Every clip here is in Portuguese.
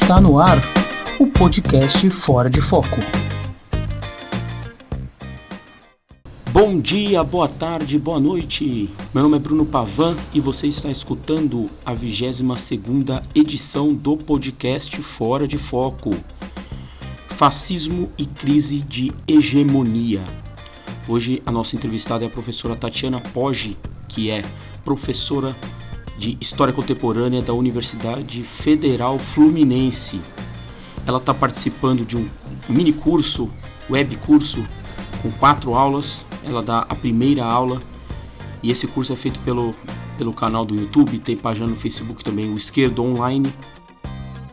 Está no ar o podcast Fora de Foco. Bom dia, boa tarde, boa noite. Meu nome é Bruno Pavan e você está escutando a 22ª edição do podcast Fora de Foco. Fascismo e crise de hegemonia. Hoje a nossa entrevistada é a professora Tatiana Poggi, que é professora de História Contemporânea da Universidade Federal Fluminense. Ela está participando de um mini curso, web curso, com quatro aulas. Ela dá a primeira aula e esse curso é feito pelo, pelo canal do YouTube, tem página no Facebook também, o Esquerdo Online.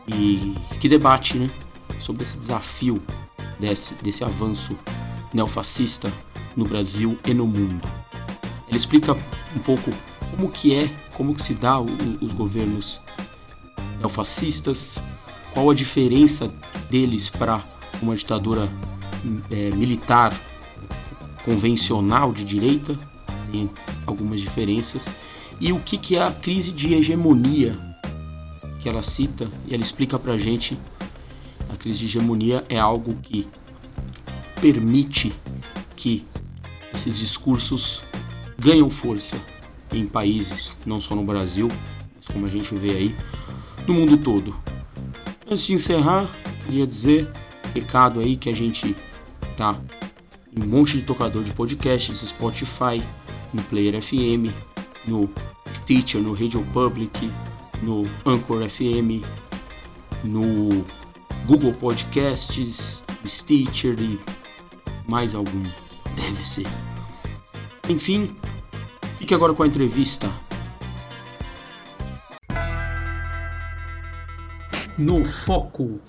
E que debate, né? Sobre esse desafio desse, desse avanço neofascista no Brasil e no mundo. Ele explica um pouco como que é, como que se dá o, os governos neofascistas, qual a diferença deles para uma ditadura é, militar convencional de direita, tem algumas diferenças, e o que, que é a crise de hegemonia que ela cita e ela explica para a gente. A crise de hegemonia é algo que permite que esses discursos ganham força em países, não só no Brasil, mas como a gente vê aí, no mundo todo. Antes de encerrar, queria dizer, recado aí que a gente tá em um monte de tocador de podcasts, Spotify, no Player FM, no Stitcher, no Radio Public, no Anchor FM, no Google Podcasts, no Stitcher e mais algum, deve ser. Enfim, Fique agora com a entrevista. No Foco.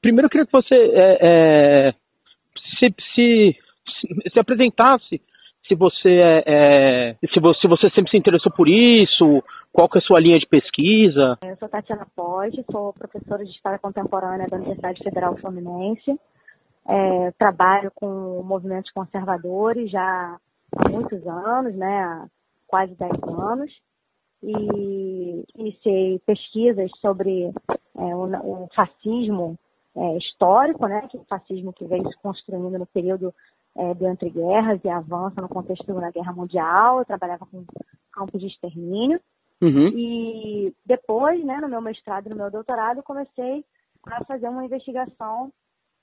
Primeiro eu queria que você é, é, se, se, se, apresentasse, se você, é, é, se você, se você sempre se interessou por isso, qual que é a sua linha de pesquisa? Eu sou Tatiana Pode, sou professora de História Contemporânea da Universidade Federal Fluminense. É, trabalho com movimentos conservadores já há muitos anos, né, há quase 10 anos, e iniciei pesquisas sobre é, o, o, fascismo é, histórico, né, que é o fascismo que veio se construindo no período é, de entreguerras e avança no contexto da Segunda Guerra Mundial. Eu trabalhava com campos de extermínio. Uhum. E depois, né, no meu mestrado e no meu doutorado, comecei a fazer uma investigação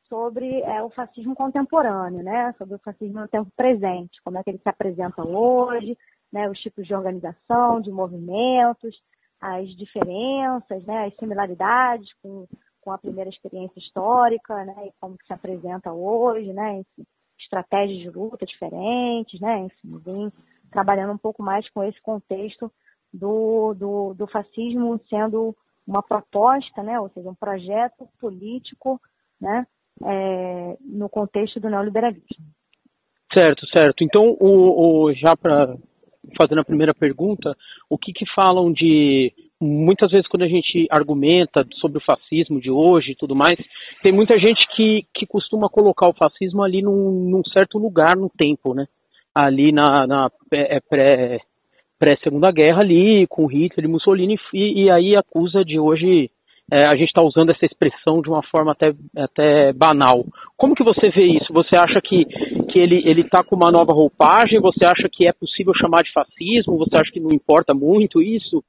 sobre é, o fascismo contemporâneo, né? Sobre o fascismo no tempo presente, como é que ele se apresenta hoje, né? Os tipos de organização, de movimentos, as diferenças, né? As similaridades com, com a primeira experiência histórica, né? E como se apresenta hoje, né? Enfim, estratégias de luta diferentes, né? Enfim, trabalhando um pouco mais com esse contexto do, do, do fascismo sendo uma proposta, né? Ou seja, um projeto político, né? É, no contexto do neoliberalismo. Certo, certo. Então, o, o já para fazendo a primeira pergunta, o que, que falam de muitas vezes quando a gente argumenta sobre o fascismo de hoje e tudo mais, tem muita gente que, que costuma colocar o fascismo ali num, num certo lugar no tempo, né? Ali na, na é, pré, pré Segunda Guerra ali, com Hitler e Mussolini, e, e aí acusa de hoje é, a gente está usando essa expressão de uma forma até, até banal. Como que você vê isso? Você acha que, que ele está com uma nova roupagem? Você acha que é possível chamar de fascismo? Você acha que não importa muito isso?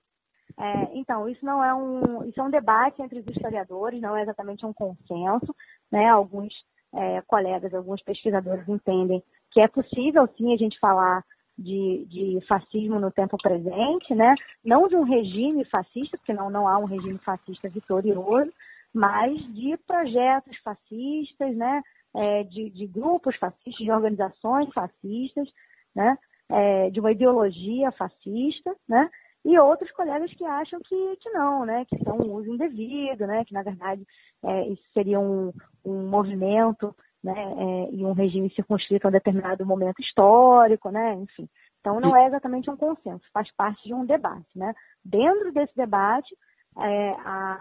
É, então, isso não é um, isso é um debate entre os historiadores, não é exatamente um consenso, né? Alguns é, colegas, alguns pesquisadores entendem que é possível sim a gente falar de, de fascismo no tempo presente, né? não de um regime fascista, porque não, não há um regime fascista vitorioso, mas de projetos fascistas, né? É, de, de, grupos fascistas, de organizações fascistas, né? É, de uma ideologia fascista, né? e outros colegas que acham que, que não, né? que são um uso indevido, né? que na verdade é, isso seria um, um movimento né, é, e um regime circunscrito a um determinado momento histórico, né, enfim. Então não é exatamente um consenso, faz parte de um debate, né. Dentro desse debate, é, a,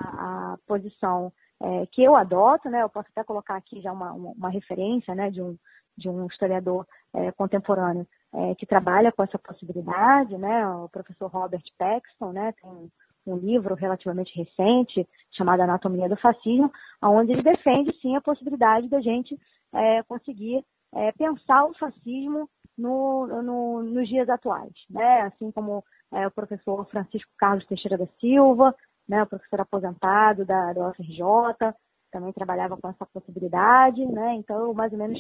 a, posição é, que eu adoto, né, eu posso até colocar aqui já uma, uma, uma referência, né, de um, de um historiador é, contemporâneo é, que trabalha com essa possibilidade, né? O professor Robert Paxton, né? Tem um livro relativamente recente chamado Anatomia do Fascismo, onde ele defende sim a possibilidade da gente é, conseguir é, pensar o fascismo no, no, nos dias atuais, né? Assim como é, o professor Francisco Carlos Teixeira da Silva, né? O professor aposentado da, da UFRJ, também trabalhava com essa possibilidade, né? Então, eu mais ou menos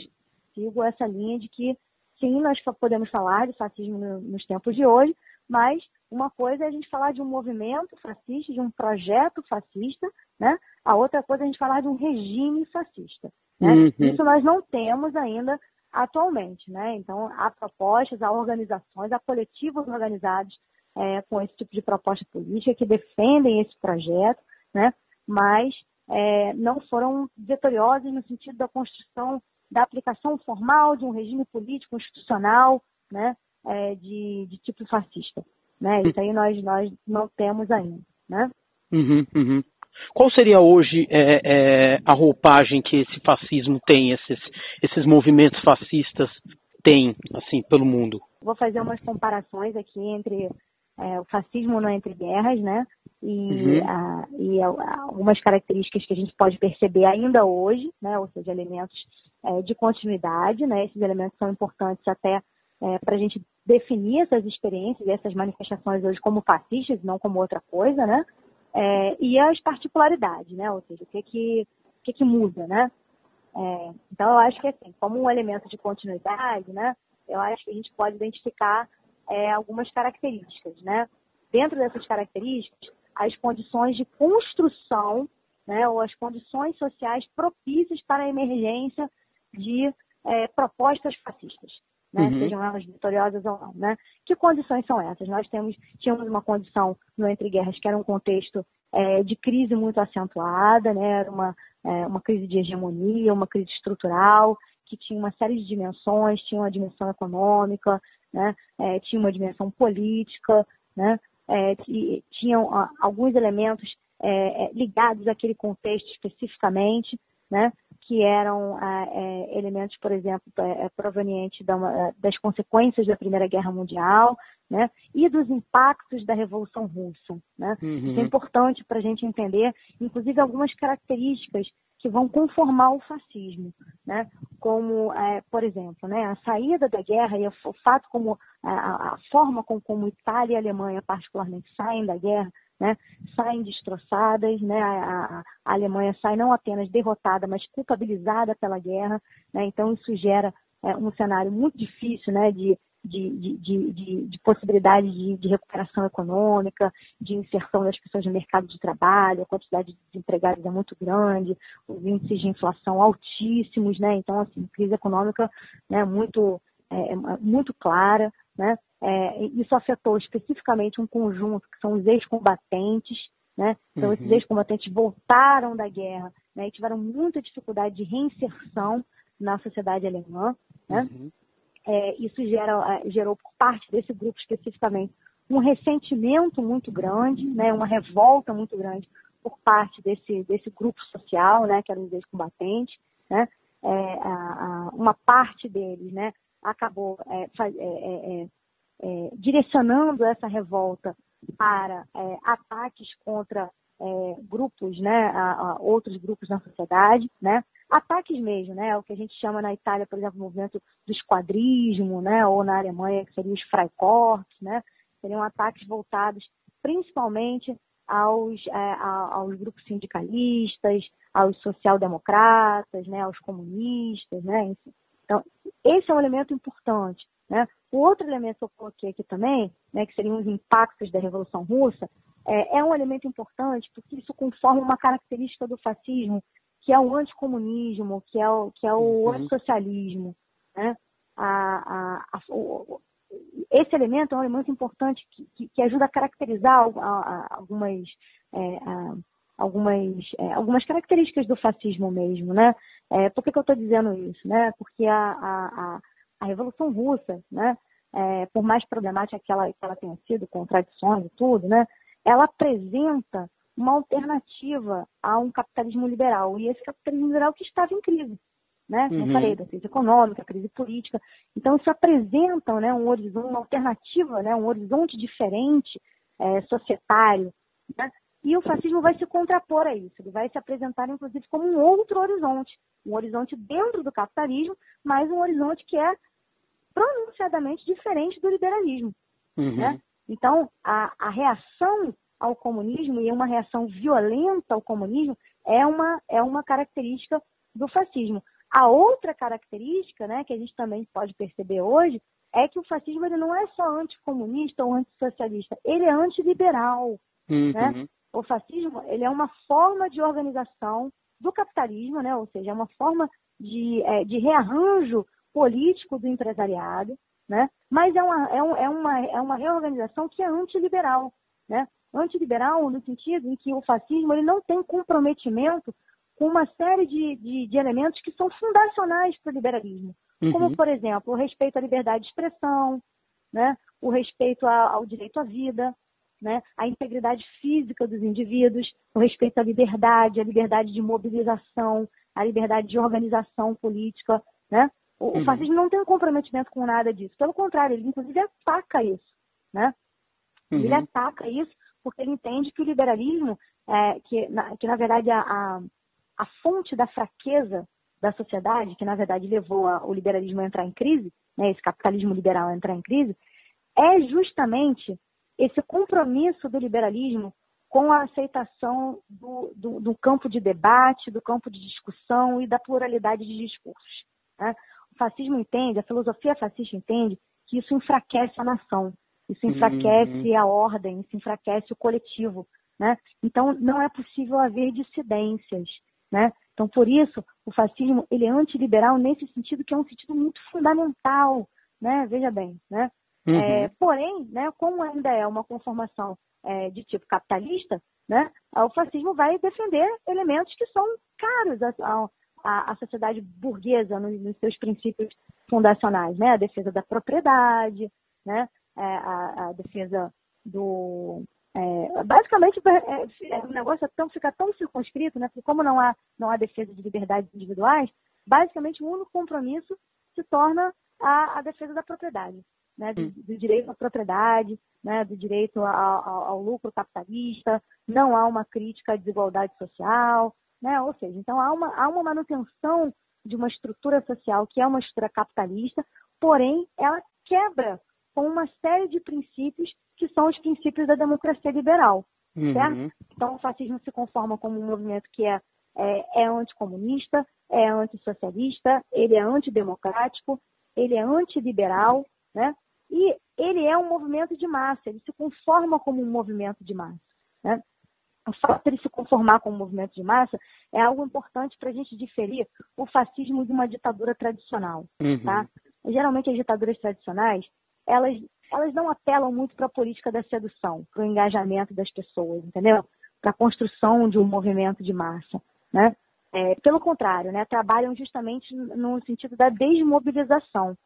sigo essa linha de que sim, nós podemos falar de fascismo nos tempos de hoje, mas uma coisa é a gente falar de um movimento fascista, de um projeto fascista, né? A outra coisa é a gente falar de um regime fascista. Né? Uhum. Isso nós não temos ainda atualmente, né? Então, há propostas, há organizações, há coletivos organizados é, com esse tipo de proposta política que defendem esse projeto, né? Mas é, não foram vitoriosos no sentido da construção da aplicação formal de um regime político institucional, né? É, de, de tipo fascista. Né? Isso aí nós, nós não temos ainda. Né? Uhum, uhum. Qual seria hoje é, é, a roupagem que esse fascismo tem, esses, esses movimentos fascistas têm, assim, pelo mundo? Vou fazer umas comparações aqui entre é, o fascismo no entre guerras, né? E, uhum. a, e a, algumas características que a gente pode perceber ainda hoje, né? Ou seja, elementos é, de continuidade, né? Esses elementos são importantes até é, para a gente definir essas experiências e essas manifestações hoje como fascistas, não como outra coisa, né? É, e as particularidades, né? Ou seja, o que que, o que, que muda, né? É, então, eu acho que, assim, como um elemento de continuidade, né? Eu acho que a gente pode identificar é, algumas características, né? Dentro dessas características, as condições de construção, né? Ou as condições sociais propícias para a emergência de é, propostas fascistas né? Uhum. Sejam elas vitoriosas ou não, né? Que condições são essas? Nós temos, tínhamos uma condição no Entre Guerras que era um contexto é, de crise muito acentuada, né? Era uma, é, uma crise de hegemonia, uma crise estrutural, que tinha uma série de dimensões, tinha uma dimensão econômica, né? É, tinha uma dimensão política, né? É, tinham alguns elementos é, é, ligados àquele contexto especificamente, né? Que eram ah, é, elementos, por exemplo, é, é provenientes da, é, das consequências da Primeira Guerra Mundial, né, e dos impactos da Revolução Russa. Né? Uhum. Isso é importante para a gente entender, inclusive algumas características que vão conformar o fascismo, né? como, é, por exemplo, né, a saída da guerra e o fato como a, a forma como, como Itália e Alemanha particularmente saem da guerra né, saem destroçadas, né, a, a, Alemanha sai não apenas derrotada, mas culpabilizada pela guerra, né, então isso gera é, um cenário muito difícil né, de, de, de, de, de possibilidade de, de, recuperação econômica, de inserção das pessoas no mercado de trabalho, a quantidade de desempregados é muito grande, os índices de inflação altíssimos, né? Então, assim, crise econômica né, muito, é, é muito clara, né? É, isso afetou especificamente um conjunto que são os ex-combatentes, né? Então, uhum. esses ex-combatentes voltaram da guerra né? e tiveram muita dificuldade de reinserção na sociedade alemã, né? Uhum. É, isso gera, é, gerou por parte desse grupo especificamente um ressentimento muito grande, né? Uma revolta muito grande por parte desse, desse grupo social, né? Que eram os ex-combatentes, né? É, a, a, uma parte deles, né? Acabou é, é, é é, direcionando essa revolta para é, ataques contra é, grupos, né, a, a outros grupos na sociedade, né, ataques mesmo, né, o que a gente chama na Itália, por exemplo, o movimento do esquadrismo, né, ou na Alemanha que seriam os Freikorps, né, seriam ataques voltados principalmente aos, é, aos grupos sindicalistas, aos social-democratas, né, aos comunistas, né, então esse é um elemento importante, né? O outro elemento que eu coloquei aqui também, né, que seriam os impactos da Revolução Russa, é, é um elemento importante porque isso conforma uma característica do fascismo, que é o anticomunismo, que é o, que é o uhum. antissocialismo. Né? A, a, a, o, esse elemento é um elemento importante que, que, que ajuda a caracterizar algumas, é, algumas, é, algumas características do fascismo mesmo. Né? É, por que, que eu estou dizendo isso? Né? Porque a, a, a Revolução Russa, né, é, por mais problemática que ela, que ela tenha sido, com tradições e tudo, né, ela apresenta uma alternativa a um capitalismo liberal. E esse capitalismo liberal que estava em crise. né? Como uhum. eu falei, da crise econômica, crise política. Então, isso apresenta né, um horizonte, uma alternativa, né, um horizonte diferente, é, societário, né? E o fascismo vai se contrapor a isso, ele vai se apresentar, inclusive, como um outro horizonte, um horizonte dentro do capitalismo, mas um horizonte que é pronunciadamente diferente do liberalismo. Uhum. Né? Então, a, a reação ao comunismo e uma reação violenta ao comunismo é uma, é uma característica do fascismo. A outra característica, né, que a gente também pode perceber hoje, é que o fascismo ele não é só anticomunista ou antissocialista, ele é antiliberal. Uhum. Né? O fascismo ele é uma forma de organização do capitalismo, né? ou seja, é uma forma de, é, de rearranjo político do empresariado, né? mas é uma, é, um, é, uma, é uma reorganização que é antiliberal. Né? Antiliberal no sentido em que o fascismo ele não tem comprometimento com uma série de, de, de elementos que são fundacionais para o liberalismo, uhum. como, por exemplo, o respeito à liberdade de expressão, né? o respeito ao direito à vida, né? a integridade física dos indivíduos, o respeito à liberdade, a liberdade de mobilização, a liberdade de organização política. Né? O, uhum. o fascismo não tem um comprometimento com nada disso. Pelo contrário, ele inclusive ataca isso. Né? Uhum. Ele ataca isso porque ele entende que o liberalismo, é, que, na, que na verdade a, a, a, fonte da fraqueza da sociedade, que na verdade levou a, o liberalismo a entrar em crise, né, esse capitalismo liberal a entrar em crise, é justamente esse compromisso do liberalismo com a aceitação do, do, do, campo de debate, do campo de discussão e da pluralidade de discursos. Né? O fascismo entende, a filosofia fascista entende que isso enfraquece a nação, isso enfraquece uhum. a ordem, isso enfraquece o coletivo. Né? Então, não é possível haver dissidências. Né? Então, por isso, o fascismo ele é antiliberal nesse sentido que é um sentido muito fundamental. Né? Veja bem, né? Uhum. É, porém, né, como ainda é uma conformação é, de tipo capitalista, né, o fascismo vai defender elementos que são caros à, à, à sociedade burguesa nos, nos, seus princípios fundacionais, né, a defesa da propriedade, né, é, a, a, defesa do é, basicamente é, é, o negócio é tão, fica tão circunscrito, né, porque como não há não há defesa de liberdades individuais, basicamente o único compromisso se torna a, a defesa da propriedade né, do, hum. do, direito à propriedade, né, do direito ao, ao, lucro capitalista, não há uma crítica à desigualdade social, né, ou seja, então há uma, há uma manutenção de uma estrutura social que é uma estrutura capitalista, porém ela quebra com uma série de princípios que são os princípios da democracia liberal, uhum. certo? Então o fascismo se conforma como um movimento que é, é, é anticomunista, é antissocialista, ele é antidemocrático, ele é antiliberal, né? E ele é um movimento de massa, ele se conforma como um movimento de massa. Né? O fato de ele se conformar como um movimento de massa é algo importante para a gente diferir o fascismo de uma ditadura tradicional. Uhum. Tá? Geralmente as ditaduras tradicionais, elas, elas não apelam muito para a política da sedução, para o engajamento das pessoas, entendeu? Para a construção de um movimento de massa. Né? É, pelo contrário, né, trabalham justamente no sentido da desmobilização.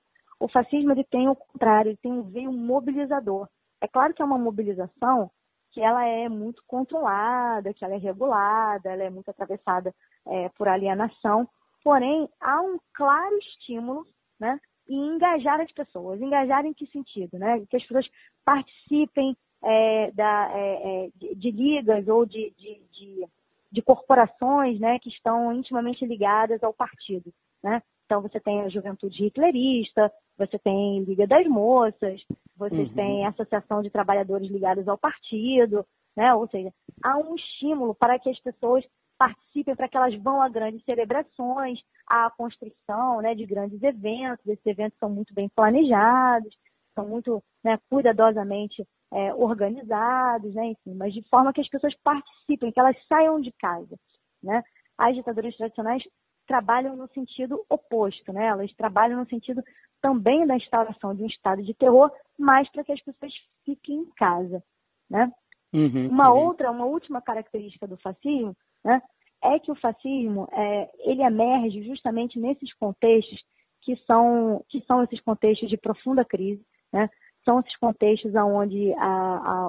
O fascismo ele tem o contrário, ele tem um veio mobilizador. É claro que é uma mobilização que ela é muito controlada, que ela é regulada, ela é muito atravessada é, por alienação, porém há um claro estímulo, né, em engajar as pessoas. Engajar em que sentido, né? Que as pessoas participem é, da, é, é de, de, ligas ou de, de, de, de corporações, né, que estão intimamente ligadas ao partido, né? Então você tem a juventude hitlerista, você tem Liga das Moças, vocês uhum. têm Associação de Trabalhadores ligados ao partido, né? Ou seja, há um estímulo para que as pessoas participem, para que elas vão a grandes celebrações, à construção né, de grandes eventos. Esses eventos são muito bem planejados, são muito né, cuidadosamente é, organizados, né, enfim, mas de forma que as pessoas participem, que elas saiam de casa. Né? As ditaduras tradicionais trabalham no sentido oposto, né? Elas trabalham no sentido também da instauração de um estado de terror, mas para que as pessoas fiquem em casa, né? Uhum, uma uhum. outra, uma última característica do fascismo, né, é que o fascismo é, ele emerge justamente nesses contextos que são que são esses contextos de profunda crise, né? São esses contextos onde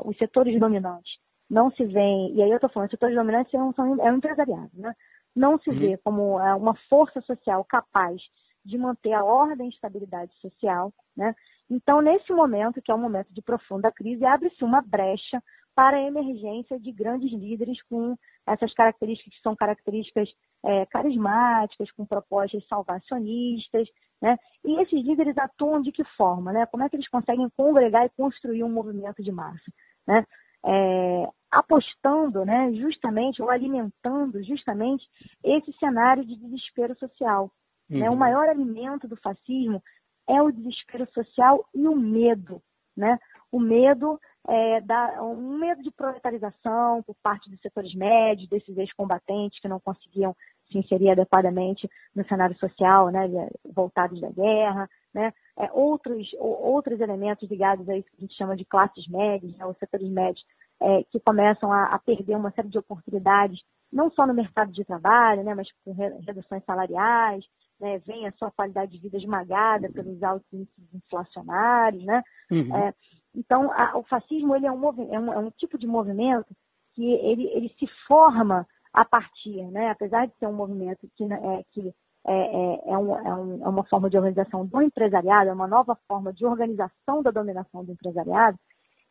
os setores dominantes não se veem, e aí eu estou falando, setores dominantes são, são, é um empresariado, né? Não se uhum. vê como é, uma força social capaz de manter a ordem e estabilidade social, né? Então, nesse momento, que é um momento de profunda crise, abre-se uma brecha para a emergência de grandes líderes com essas características que são características é, carismáticas, com propostas salvacionistas, né? E esses líderes atuam de que forma, né? Como é que eles conseguem congregar e construir um movimento de massa, né? É, apostando, né, justamente, ou alimentando justamente esse cenário de desespero social. Uhum. Né? O maior alimento do fascismo é o desespero social e o medo, né? O medo é, da, um medo de proletarização por parte dos setores médios, desses ex-combatentes que não conseguiam se inserir adequadamente no cenário social, né, voltados da guerra, né, é, outros, outros elementos ligados a isso que a gente chama de classes médias, né, os setores médios, é, que começam a, a, perder uma série de oportunidades, não só no mercado de trabalho, né, mas com reduções salariais, né, vem a sua qualidade de vida esmagada pelos altos índices inflacionários, né? Uhum. É, então, a, o fascismo ele é um, é, um, é um tipo de movimento que ele, ele se forma a partir, né, apesar de ser um movimento que, é, que é, é, é, um, é, um, é, uma forma de organização do empresariado, é uma nova forma de organização da dominação do empresariado,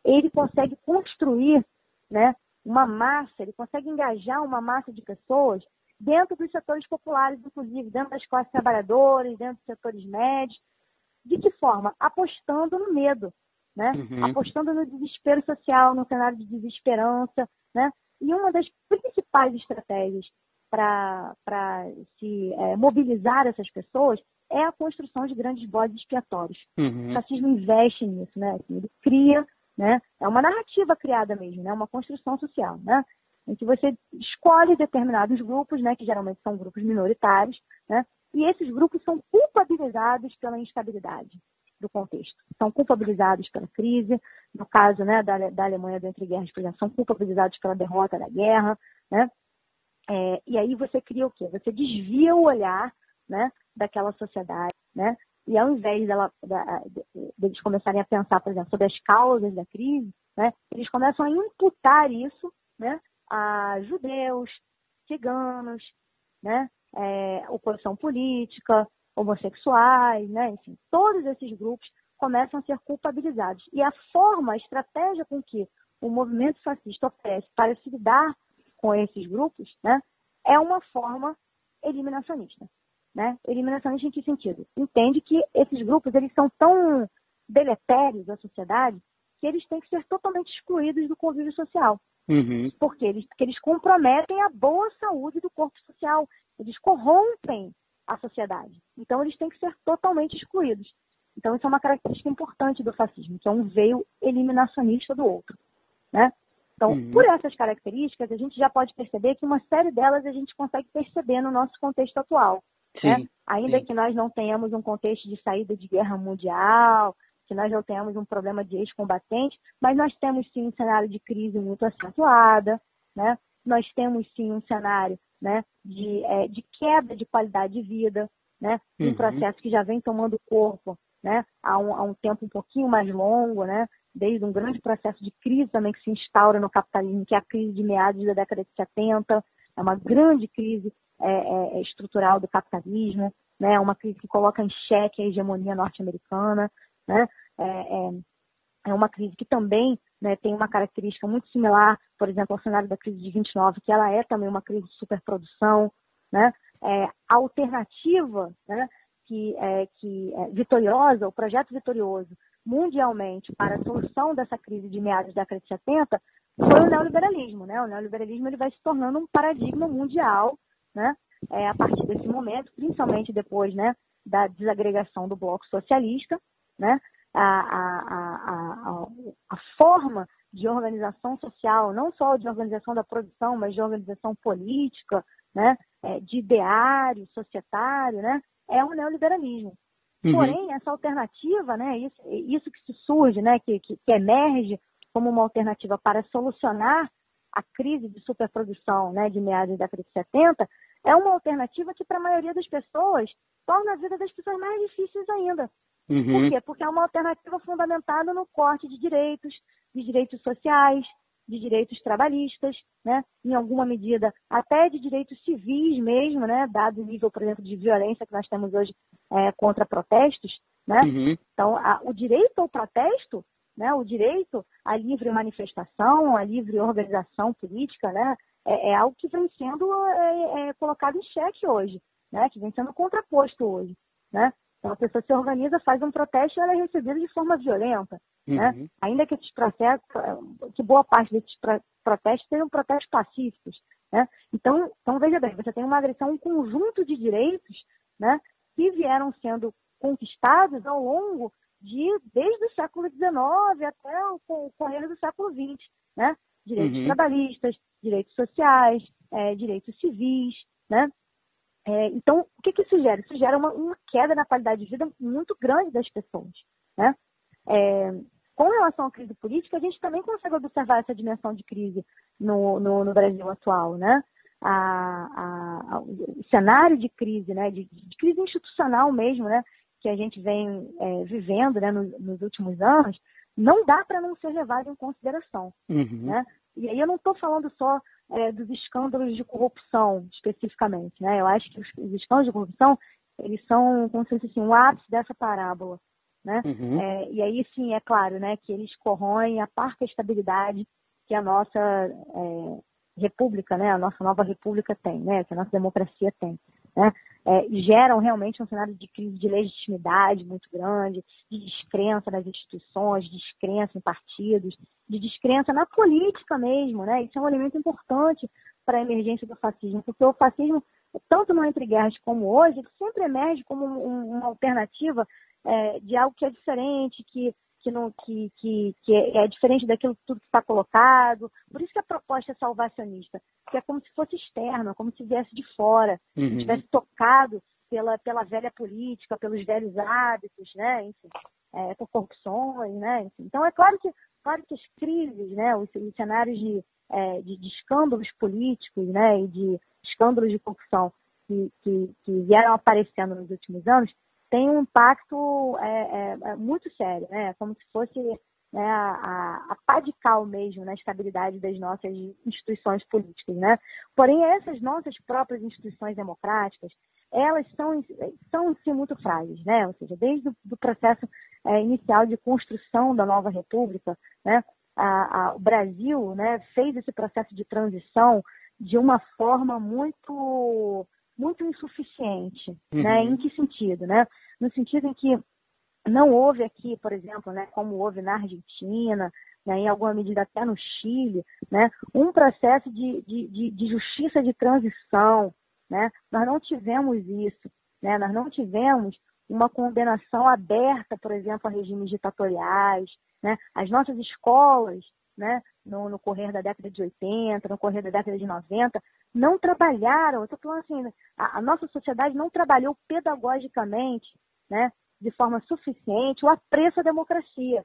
ele consegue construir né, uma massa, ele consegue engajar uma massa de pessoas dentro dos setores populares, inclusive, dentro das classes trabalhadoras, dentro dos setores médios. De que forma? Apostando no medo, né? Uhum. Apostando no desespero social, no cenário de desesperança, né? E uma das principais estratégias para se é, mobilizar essas pessoas é a construção de grandes bodes expiatórios. Uhum. O fascismo investe nisso, né? Assim, ele cria, né? É uma narrativa criada mesmo, né? Uma construção social, né? em que você escolhe determinados grupos, né, que geralmente são grupos minoritários, né, e esses grupos são culpabilizados pela instabilidade do contexto. São culpabilizados pela crise, no caso né, da, da Alemanha do entre guerras, por exemplo, são culpabilizados pela derrota da guerra, né? É, e aí você cria o quê? Você desvia o olhar né, daquela sociedade, né? E ao invés dela, da, deles começarem a pensar, por exemplo, sobre as causas da crise, né, eles começam a imputar isso né, a judeus, ciganos, né, é, oposição política, homossexuais, né, enfim, todos esses grupos começam a ser culpabilizados. E a forma, a estratégia com que o movimento fascista oferece para se lidar com esses grupos, né, é uma forma eliminacionista. Né? Eliminacionista em que sentido? Entende que esses grupos eles são tão deletérios à sociedade que eles têm que ser totalmente excluídos do convívio social. Uhum. Porque, eles, porque eles comprometem a boa saúde do corpo social. Eles corrompem a sociedade. Então, eles têm que ser totalmente excluídos. Então, isso é uma característica importante do fascismo, que é um veio eliminacionista do outro. Né? Então, uhum. por essas características, a gente já pode perceber que uma série delas a gente consegue perceber no nosso contexto atual. Né? Ainda sim. que nós não tenhamos um contexto de saída de guerra mundial, que nós já temos um problema de ex-combatente, mas nós temos sim um cenário de crise muito acentuada, né? nós temos sim um cenário né, de, é, de quebra de qualidade de vida, né? um uhum. processo que já vem tomando corpo né, há, um, há um tempo um pouquinho mais longo, né? Desde um grande processo de crise também que se instaura no capitalismo, que é a crise de meados da década de 70, é uma grande crise é, é, é, estrutural do capitalismo, né? uma crise que coloca em xeque a hegemonia norte-americana, né? É, é, é uma crise que também né, tem uma característica muito similar, por exemplo, ao cenário da crise de 29, que ela é também uma crise de superprodução, né? É, alternativa, né, que, é, que é vitoriosa, o projeto vitorioso mundialmente para a solução dessa crise de meados da década de 70 foi o neoliberalismo, né? O neoliberalismo ele vai se tornando um paradigma mundial, né? É, a partir desse momento, principalmente depois, né, da desagregação do bloco socialista, né? a, a, a, a, forma de organização social, não só de organização da produção, mas de organização política, né, é, de ideário societário, né, é o neoliberalismo. Uhum. Porém, essa alternativa, né, isso, isso que se surge, né, que, que, que emerge como uma alternativa para solucionar a crise de superprodução né, de meados da década de 70, é uma alternativa que, para a maioria das pessoas, torna a vida das pessoas mais difíceis ainda. Uhum. Por quê? Porque é uma alternativa fundamentada no corte de direitos, de direitos sociais, de direitos trabalhistas, né, em alguma medida até de direitos civis mesmo, né, dado o nível, por exemplo, de violência que nós temos hoje é, contra protestos, né? Uhum. Então, a, o direito ao protesto, né, o direito à livre manifestação, à livre organização política, né, é, é algo que vem sendo é, é, colocado em xeque hoje, né, que vem sendo contraposto hoje, né? Então, a pessoa se organiza, faz um protesto e ela é recebida de forma violenta. Né? Uhum. Né? Ainda que esses que boa parte desses protestos sejam protestos pacíficos. Né? Então, então, veja bem, você tem uma agressão, um conjunto de direitos né, que vieram sendo conquistados ao longo de, desde o século XIX até o, correr do século XX. Né? Direitos uhum. trabalhistas, direitos sociais, é, direitos civis, né? É, então, o que, que isso gera? Isso gera uma, uma, queda na qualidade de vida muito grande das pessoas. Né? É, com relação à crise política, a gente também consegue observar essa dimensão de crise no, no, no Brasil atual. Né? A, a, a, o cenário de crise, né? De, de, crise institucional mesmo, né? que a gente vem é, vivendo né? nos, nos últimos anos, não dá para não ser levado em consideração. Uhum. Né? E aí eu não estou falando só é, dos escândalos de corrupção, especificamente. Né? Eu acho que os, os escândalos de corrupção, eles são, como se fosse assim, um ápice dessa parábola. Né? Uhum. É, e aí, sim, é claro né, que eles corroem a parca estabilidade que a nossa é, república, né, a nossa nova república tem, né, que a nossa democracia tem né, é, geram realmente um cenário de crise de legitimidade muito grande, de descrença nas instituições, de descrença em partidos, de descrença na política mesmo, né? Isso é um elemento importante para a emergência do fascismo, porque o fascismo, tanto no Entre Guerras como hoje, sempre emerge como um, uma alternativa é, de algo que é diferente, que que, não, que, que, que é, é diferente daquilo tudo que está colocado. Por isso que a proposta é salvacionista, que é como se fosse externa, como se viesse de fora, uhum. se tivesse tocado pela, pela velha política, pelos velhos hábitos, né? Enfim, é, por corrupções, né? Enfim, então é claro que, claro que as crises, né? Os, os cenários de, é, de, de, escândalos políticos, né? E de escândalos de corrupção que, que, que vieram aparecendo nos últimos anos tem um impacto é, é, é, muito sério, né? Como se fosse né, a, a pá de cal mesmo na estabilidade das nossas instituições políticas, né? Porém, essas nossas próprias instituições democráticas, elas são, são em si muito frágeis, né? Ou seja, desde o processo é, inicial de construção da nova república, né? A, a, o Brasil né, fez esse processo de transição de uma forma muito muito insuficiente, né? uhum. né? Em que sentido, né? No sentido em que não houve aqui, por exemplo, né, como houve na Argentina, né, em alguma medida até no Chile, né, um processo de, de, de, justiça de transição. Né? Nós não tivemos isso. Né? Nós não tivemos uma condenação aberta, por exemplo, a regimes ditatoriais. Né? As nossas escolas, né, no, no correr da década de 80, no correr da década de 90, não trabalharam, eu estou falando assim, a, a, nossa sociedade não trabalhou pedagogicamente, né, de forma suficiente o apreço à democracia,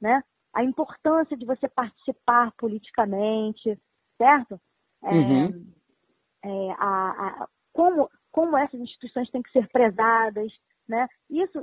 né, a importância de você participar politicamente, certo? É, uhum. É, a, a, como, como essas instituições têm que ser prezadas, né? Isso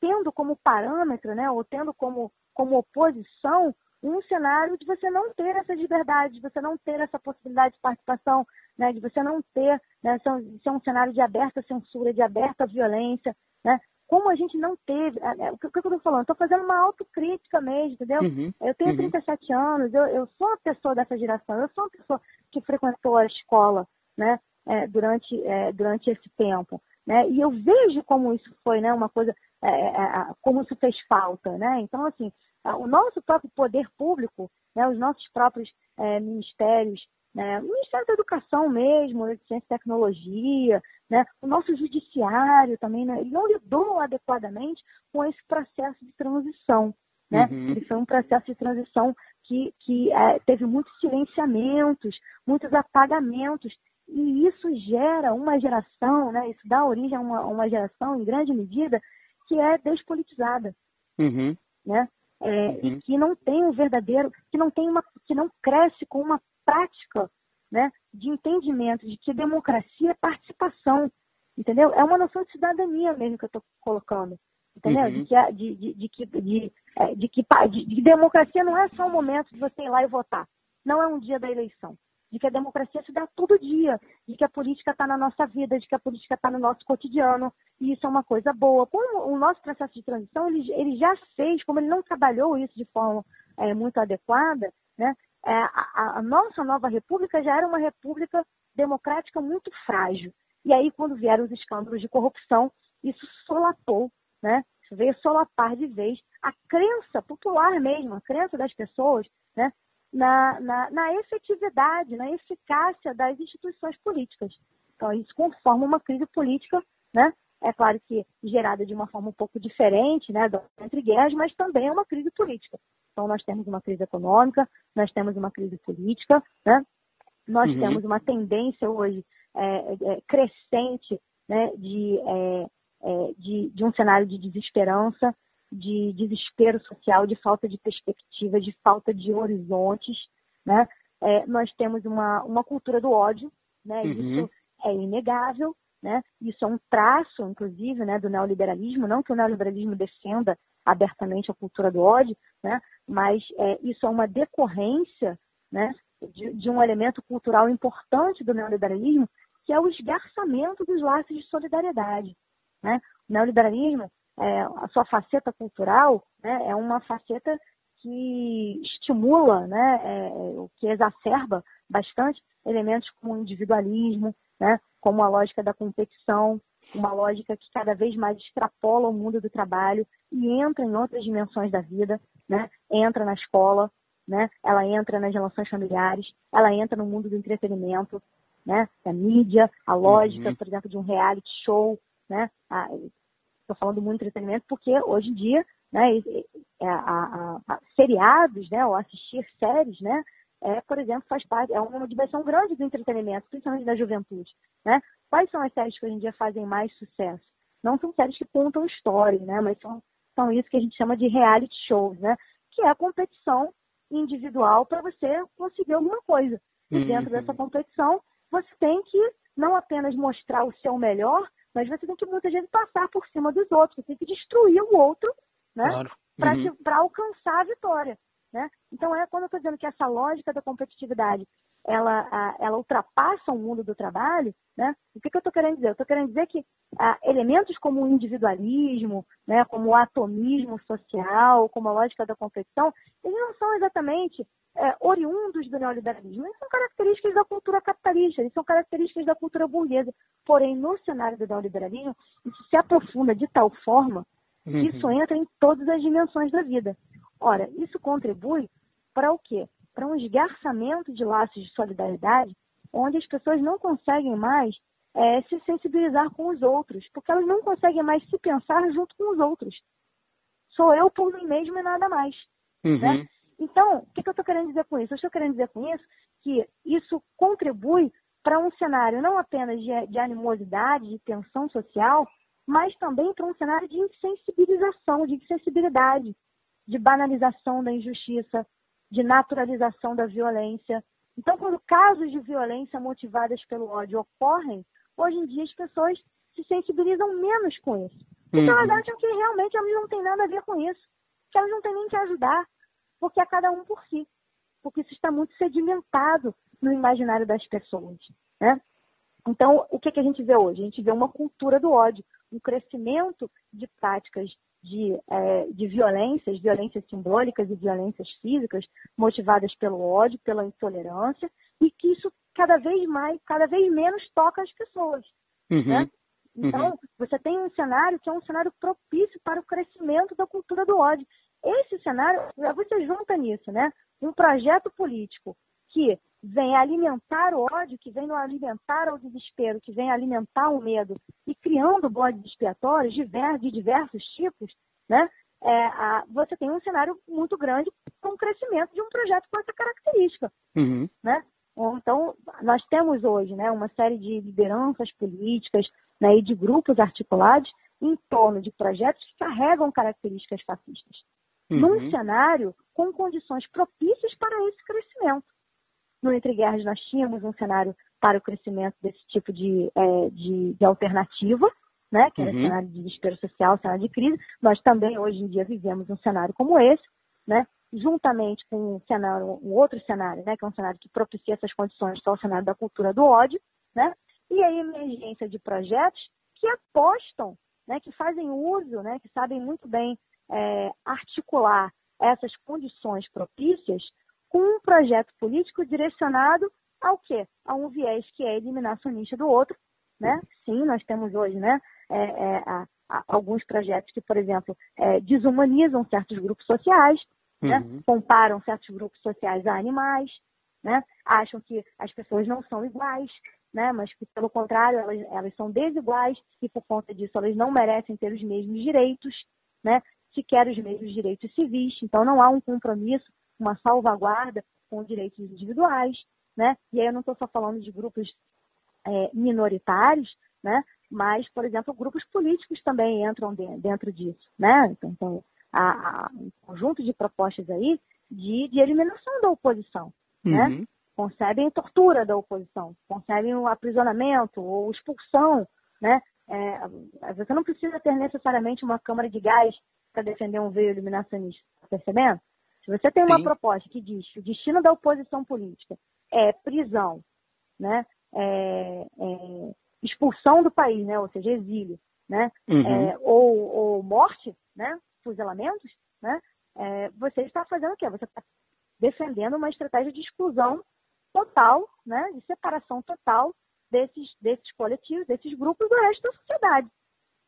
tendo como parâmetro, né, ou tendo como, como oposição um cenário de você não ter essa liberdade, de você não ter essa possibilidade de participação, né, de você não ter, né, ser um cenário de aberta censura, de aberta violência, né? Como a gente não teve, é, é, o que, que eu estou falando? Estou fazendo uma autocrítica mesmo, entendeu? Uhum, eu tenho uhum. 37 anos, eu, eu sou uma pessoa dessa geração, eu sou uma pessoa que frequentou a escola, né, é, durante, é, durante esse tempo. Né? E eu vejo como isso foi, né, uma coisa, é, é, como isso fez falta, né? Então, assim, o nosso próprio poder público, né, os nossos próprios é, ministérios, né, o Ministério da Educação mesmo, de Ciência e Tecnologia, né, o nosso judiciário também, né, ele não lidou adequadamente com esse processo de transição. Né? Uhum. Ele foi um processo de transição que, que é, teve muitos silenciamentos, muitos apagamentos, e isso gera uma geração, né, isso dá origem a uma, uma geração, em grande medida, que é despolitizada. Uhum. Né? É, uhum. que não tem um verdadeiro, que não tem uma, que não cresce com uma prática, né, de entendimento de que democracia é participação, entendeu? É uma noção de cidadania mesmo que eu estou colocando, entendeu? Uhum. De, que, de, de, de, que, de, é, de, que de, de democracia não é só um momento de você ir lá e votar. Não é um dia da eleição. De que a democracia se dá todo dia, de que a política está na nossa vida, de que a política está no nosso cotidiano, e isso é uma coisa boa. Como o nosso processo de transição, ele, ele já fez, como ele não trabalhou isso de forma é, muito adequada, né? É, a, a nossa nova república já era uma república democrática muito frágil. E aí, quando vieram os escândalos de corrupção, isso solapou, né? veio solapar de vez a crença popular mesmo, a crença das pessoas, né? Na, na, na efetividade, na eficácia das instituições políticas. Então, isso conforma uma crise política, né? É claro que gerada de uma forma um pouco diferente, né, entre guerras, mas também é uma crise política. Então, nós temos uma crise econômica, nós temos uma crise política, né? Nós uhum. temos uma tendência hoje é, é, crescente né, de, é, é, de, de um cenário de desesperança, de desespero social, de falta de perspectiva, de falta de horizontes. Né? É, nós temos uma, uma cultura do ódio, né? Uhum. isso é inegável, né? isso é um traço, inclusive, né, do neoliberalismo, não que o neoliberalismo defenda abertamente a cultura do ódio, né? mas é, isso é uma decorrência né, de, de, um elemento cultural importante do neoliberalismo, que é o esgarçamento dos laços de solidariedade. Né? O neoliberalismo, é, a sua faceta cultural, né, é uma faceta que estimula, né, é, que exacerba bastante elementos como o individualismo, né, como a lógica da competição, uma lógica que cada vez mais extrapola o mundo do trabalho e entra em outras dimensões da vida, né? Entra na escola, né? Ela entra nas relações familiares, ela entra no mundo do entretenimento, né? Da mídia, a lógica, uhum. por exemplo, de um reality show, né? Estou falando do mundo do entretenimento porque hoje em dia, né? A, a, a, seriados, né? Ou assistir séries, né? É, por exemplo, faz parte, é uma dimensão grande do entretenimento, principalmente da juventude, né? Quais são as séries que hoje em dia fazem mais sucesso? Não são séries que contam história, né? Mas são, são isso que a gente chama de reality shows, né? Que é a competição individual para você conseguir alguma coisa. E uhum. dentro dessa competição, você tem que não apenas mostrar o seu melhor, mas você tem que muitas vezes passar por cima dos outros, você tem que destruir o outro, né? Claro. Uhum. Para alcançar a vitória. Né? Então, é quando eu estou dizendo que essa lógica da competitividade ela, ela ultrapassa o mundo do trabalho, né? o que, que eu estou querendo dizer? Eu estou querendo dizer que ah, elementos como o individualismo, né, como o atomismo social, como a lógica da competição, eles não são exatamente é, oriundos do neoliberalismo, eles são características da cultura capitalista, eles são características da cultura burguesa. Porém, no cenário do neoliberalismo, isso se aprofunda de tal forma que uhum. isso entra em todas as dimensões da vida. Ora, isso contribui para o quê? Para um esgarçamento de laços de solidariedade, onde as pessoas não conseguem mais é, se sensibilizar com os outros, porque elas não conseguem mais se pensar junto com os outros. Sou eu por mim mesmo e nada mais. Uhum. Né? Então, o que, que eu estou querendo dizer com isso? Eu estou querendo dizer com isso que isso contribui para um cenário não apenas de, de animosidade, de tensão social, mas também para um cenário de insensibilização, de insensibilidade, de banalização da injustiça, de naturalização da violência. Então, quando casos de violência motivadas pelo ódio ocorrem, hoje em dia as pessoas se sensibilizam menos com isso. Porque uhum. elas acham que realmente elas não têm nada a ver com isso, que elas não têm nem que ajudar, porque é cada um por si. Porque isso está muito sedimentado no imaginário das pessoas. Né? Então, o que, que a gente vê hoje? A gente vê uma cultura do ódio, um crescimento de práticas de, é, de violências, violências simbólicas e violências físicas, motivadas pelo ódio, pela intolerância, e que isso cada vez mais, cada vez menos toca as pessoas. Uhum. Né? Então, uhum. você tem um cenário que é um cenário propício para o crescimento da cultura do ódio. Esse cenário, você junta nisso, né? Um projeto político que vem alimentar o ódio, que vem alimentar o desespero, que vem alimentar o medo e criando bodes expiatórios de diversos tipos, né? É, a, você tem um cenário muito grande com o crescimento de um projeto com essa característica, uhum. né? Então, nós temos hoje né, uma série de lideranças políticas né, e de grupos articulados em torno de projetos que carregam características fascistas. Uhum. Num cenário com condições propícias para esse crescimento. No Entre Guerras, nós tínhamos um cenário para o crescimento desse tipo de, é, de, de alternativa, né, que era uhum. cenário de desespero social, cenário de crise, nós também hoje em dia vivemos um cenário como esse, né, juntamente com um, cenário, um outro cenário, né, que é um cenário que propicia essas condições, que é o cenário da cultura do ódio, né, e a emergência de projetos que apostam, né, que fazem uso, né, que sabem muito bem é, articular essas condições propícias com um projeto político direcionado ao quê? A um viés que é eliminacionista do outro, né? Sim, nós temos hoje, né, é, é, a, a, alguns projetos que, por exemplo, é, desumanizam certos grupos sociais, né? uhum. né? comparam certos grupos sociais a animais, né? acham que as pessoas não são iguais, né? mas que, pelo contrário, elas, elas são desiguais e, por conta disso, elas não merecem ter os mesmos direitos, né? sequer os mesmos direitos civis. Então, não há um compromisso, uma salvaguarda com direitos individuais. Né? E aí eu não estou só falando de grupos é, minoritários, né? mas, por exemplo, grupos políticos também entram dentro disso. Né? Então, então há, há um conjunto de propostas aí de, de eliminação da oposição. Né? Uhum. Né? Concebem tortura da oposição, concebem o aprisionamento ou expulsão. Né? É, você não precisa ter necessariamente uma câmara de gás para defender um veio eliminacionista, tá percebendo? Se você tem uma Sim. proposta que diz que o destino da oposição política é prisão, né, é, é, expulsão do país, né, ou seja, exílio, né, uhum. é, ou, ou, morte, né, fuzilamentos, né, é, você está fazendo o quê? Você está defendendo uma estratégia de exclusão total, né, de separação total desses, desses coletivos, desses grupos do resto da sociedade,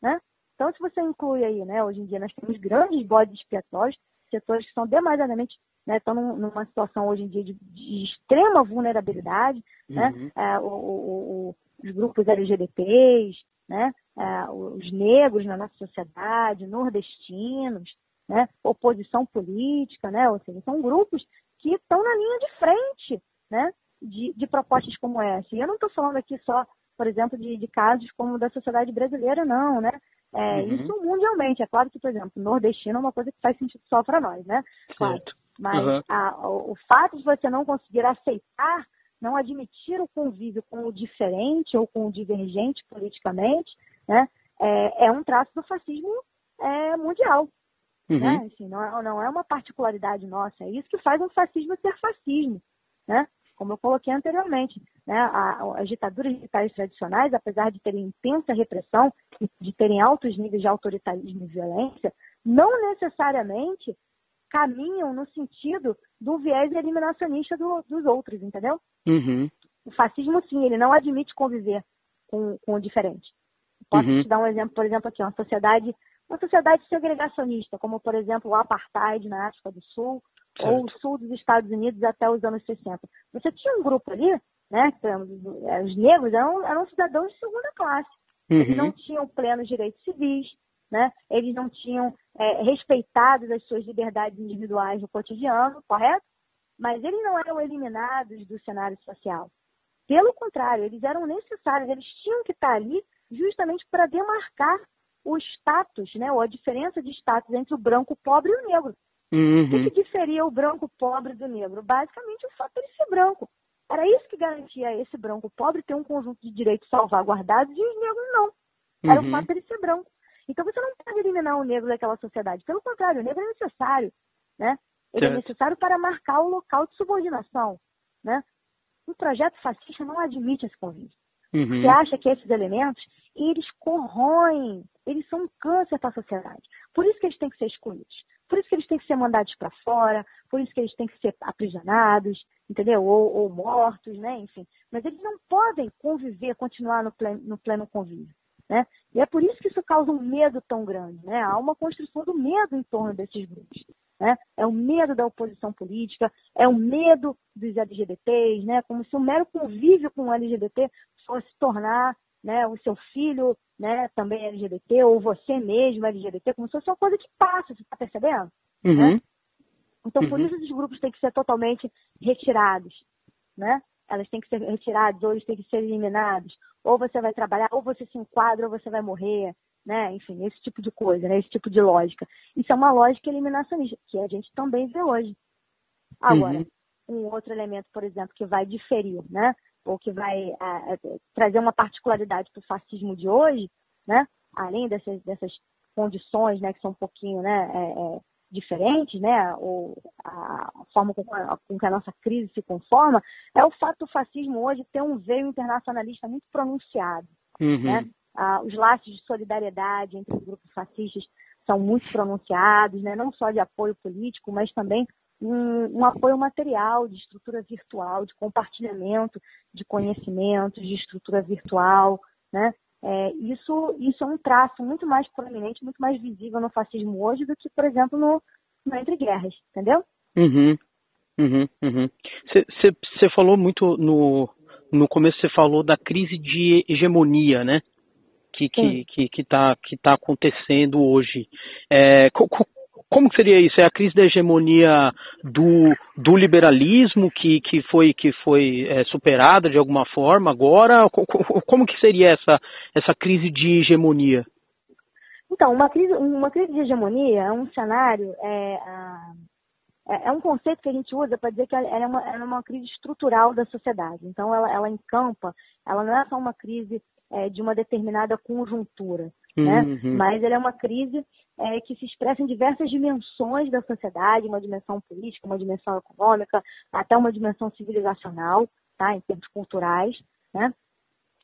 né? Então, se você inclui aí, né, hoje em dia nós temos grandes bodes expiatórios, setores que são demasiadamente né, estão numa situação hoje em dia de, de extrema vulnerabilidade, né, uhum. né, é, o, o, o, os grupos LGBTs, né, é, os negros na nossa sociedade, nordestinos, né, oposição política, né, ou seja, são grupos que estão na linha de frente, né, de, de propostas como essa. E eu não estou falando aqui só, por exemplo, de, de casos como da sociedade brasileira, não, né? É, uhum. Isso mundialmente. É claro que, por exemplo, nordestino é uma coisa que faz sentido só para nós, né? Claro. Mas uhum. a, o, o, fato de você não conseguir aceitar, não admitir o convívio com o diferente ou com o divergente politicamente, né? É, é um traço do fascismo é, mundial. Uhum. Né? Assim, não, é, não é uma particularidade nossa. É isso que faz um fascismo ser fascismo. Né? Como eu coloquei anteriormente, né, as ditaduras militares tradicionais, apesar de terem intensa repressão e de terem altos níveis de autoritarismo e violência, não necessariamente caminham no sentido do viés eliminacionista do, dos outros, entendeu? Uhum. O fascismo, sim, ele não admite conviver com, com o diferente. Posso uhum. te dar um exemplo, por exemplo, aqui, uma sociedade, uma sociedade segregacionista, como, por exemplo, o apartheid na África do Sul, certo. ou o sul dos Estados Unidos até os anos 60. Você tinha um grupo ali, né? É, os negros eram, eram cidadãos de segunda classe. Uhum. Eles não tinham plenos direitos civis, né? Eles não tinham é, respeitado as suas liberdades individuais no cotidiano, correto? Mas eles não eram eliminados do cenário social. Pelo contrário, eles eram necessários, eles tinham que estar ali justamente para demarcar o status, né, ou a diferença de status entre o branco pobre e o negro. Uhum. O que, diferia o branco pobre do negro? Basicamente o fato de ele ser branco. Era isso que garantia a esse branco pobre ter um conjunto de direitos salvaguardados e os negros não. Era uhum. o fato de ser branco. Então você não pode eliminar o negro daquela sociedade. Pelo contrário, o negro é necessário. Né? Ele é certo. é necessário para marcar o local de subordinação. Né? O projeto fascista não admite esse convite. Uhum. Você acha que esses elementos, eles corroem, eles são um câncer para a sociedade. Por isso que eles têm que ser excluídos. Por isso que eles têm que ser mandados para fora, por isso que eles têm que ser aprisionados, entendeu? Ou, ou, mortos, né? Enfim. Mas eles não podem conviver, continuar no pleno, no pleno convívio. Né? E é por isso que isso causa um medo tão grande. Né? Há uma construção do medo em torno desses grupos. Né? É o medo da oposição política, é o medo dos LGBTs, né? como se o mero convívio com o LGBT fosse tornar né, o seu filho né, também LGBT, ou você mesmo LGBT, como se fosse uma coisa que passa, você está percebendo? Uhum. Né? Então, uhum. por isso esses grupos têm que ser totalmente retirados, né? Elas têm que ser retiradas, ou eles têm que ser eliminados. Ou você vai trabalhar, ou você se enquadra, ou você vai morrer, né? Enfim, esse tipo de coisa, né? Esse tipo de lógica. Isso é uma lógica eliminacionista, que a gente também vê hoje. Agora, uhum. um outro elemento, por exemplo, que vai diferir, né? Ou que vai trazer uma particularidade para o fascismo de hoje, né? além dessas, dessas condições, né, que são um pouquinho, né, é, é, diferentes, né, ou a forma com, com, que a nossa crise se conforma, é o fato do fascismo hoje ter um veio internacionalista muito pronunciado, uhum. né? Ah, os laços de solidariedade entre os grupos fascistas são muito pronunciados, né, não só de apoio político, mas também um, um, apoio material, de estrutura virtual, de compartilhamento de conhecimentos, de estrutura virtual, né? É, isso, isso é um traço muito mais proeminente, muito mais visível no fascismo hoje do que, por exemplo, no, no Entre Guerras, entendeu? Uhum. Uhum, uhum. Você falou muito no, no começo, você falou da crise de hegemonia, né? Que que, que, que, tá, que tá acontecendo hoje. É, como seria isso? É a crise da hegemonia do, do liberalismo que, que foi, que foi é, superada de alguma forma agora? Como que seria essa, essa crise de hegemonia? Então, uma crise, uma crise de hegemonia é um cenário, é, é, é um conceito que a gente usa para dizer que ela é, uma, ela é uma crise estrutural da sociedade. Então, ela, ela encampa, ela não é só uma crise é, de uma determinada conjuntura, né? Uhum. mas ela é uma crise é, que se expressa em diversas dimensões da sociedade, uma dimensão política, uma dimensão econômica, até uma dimensão civilizacional, tá? em termos culturais, né?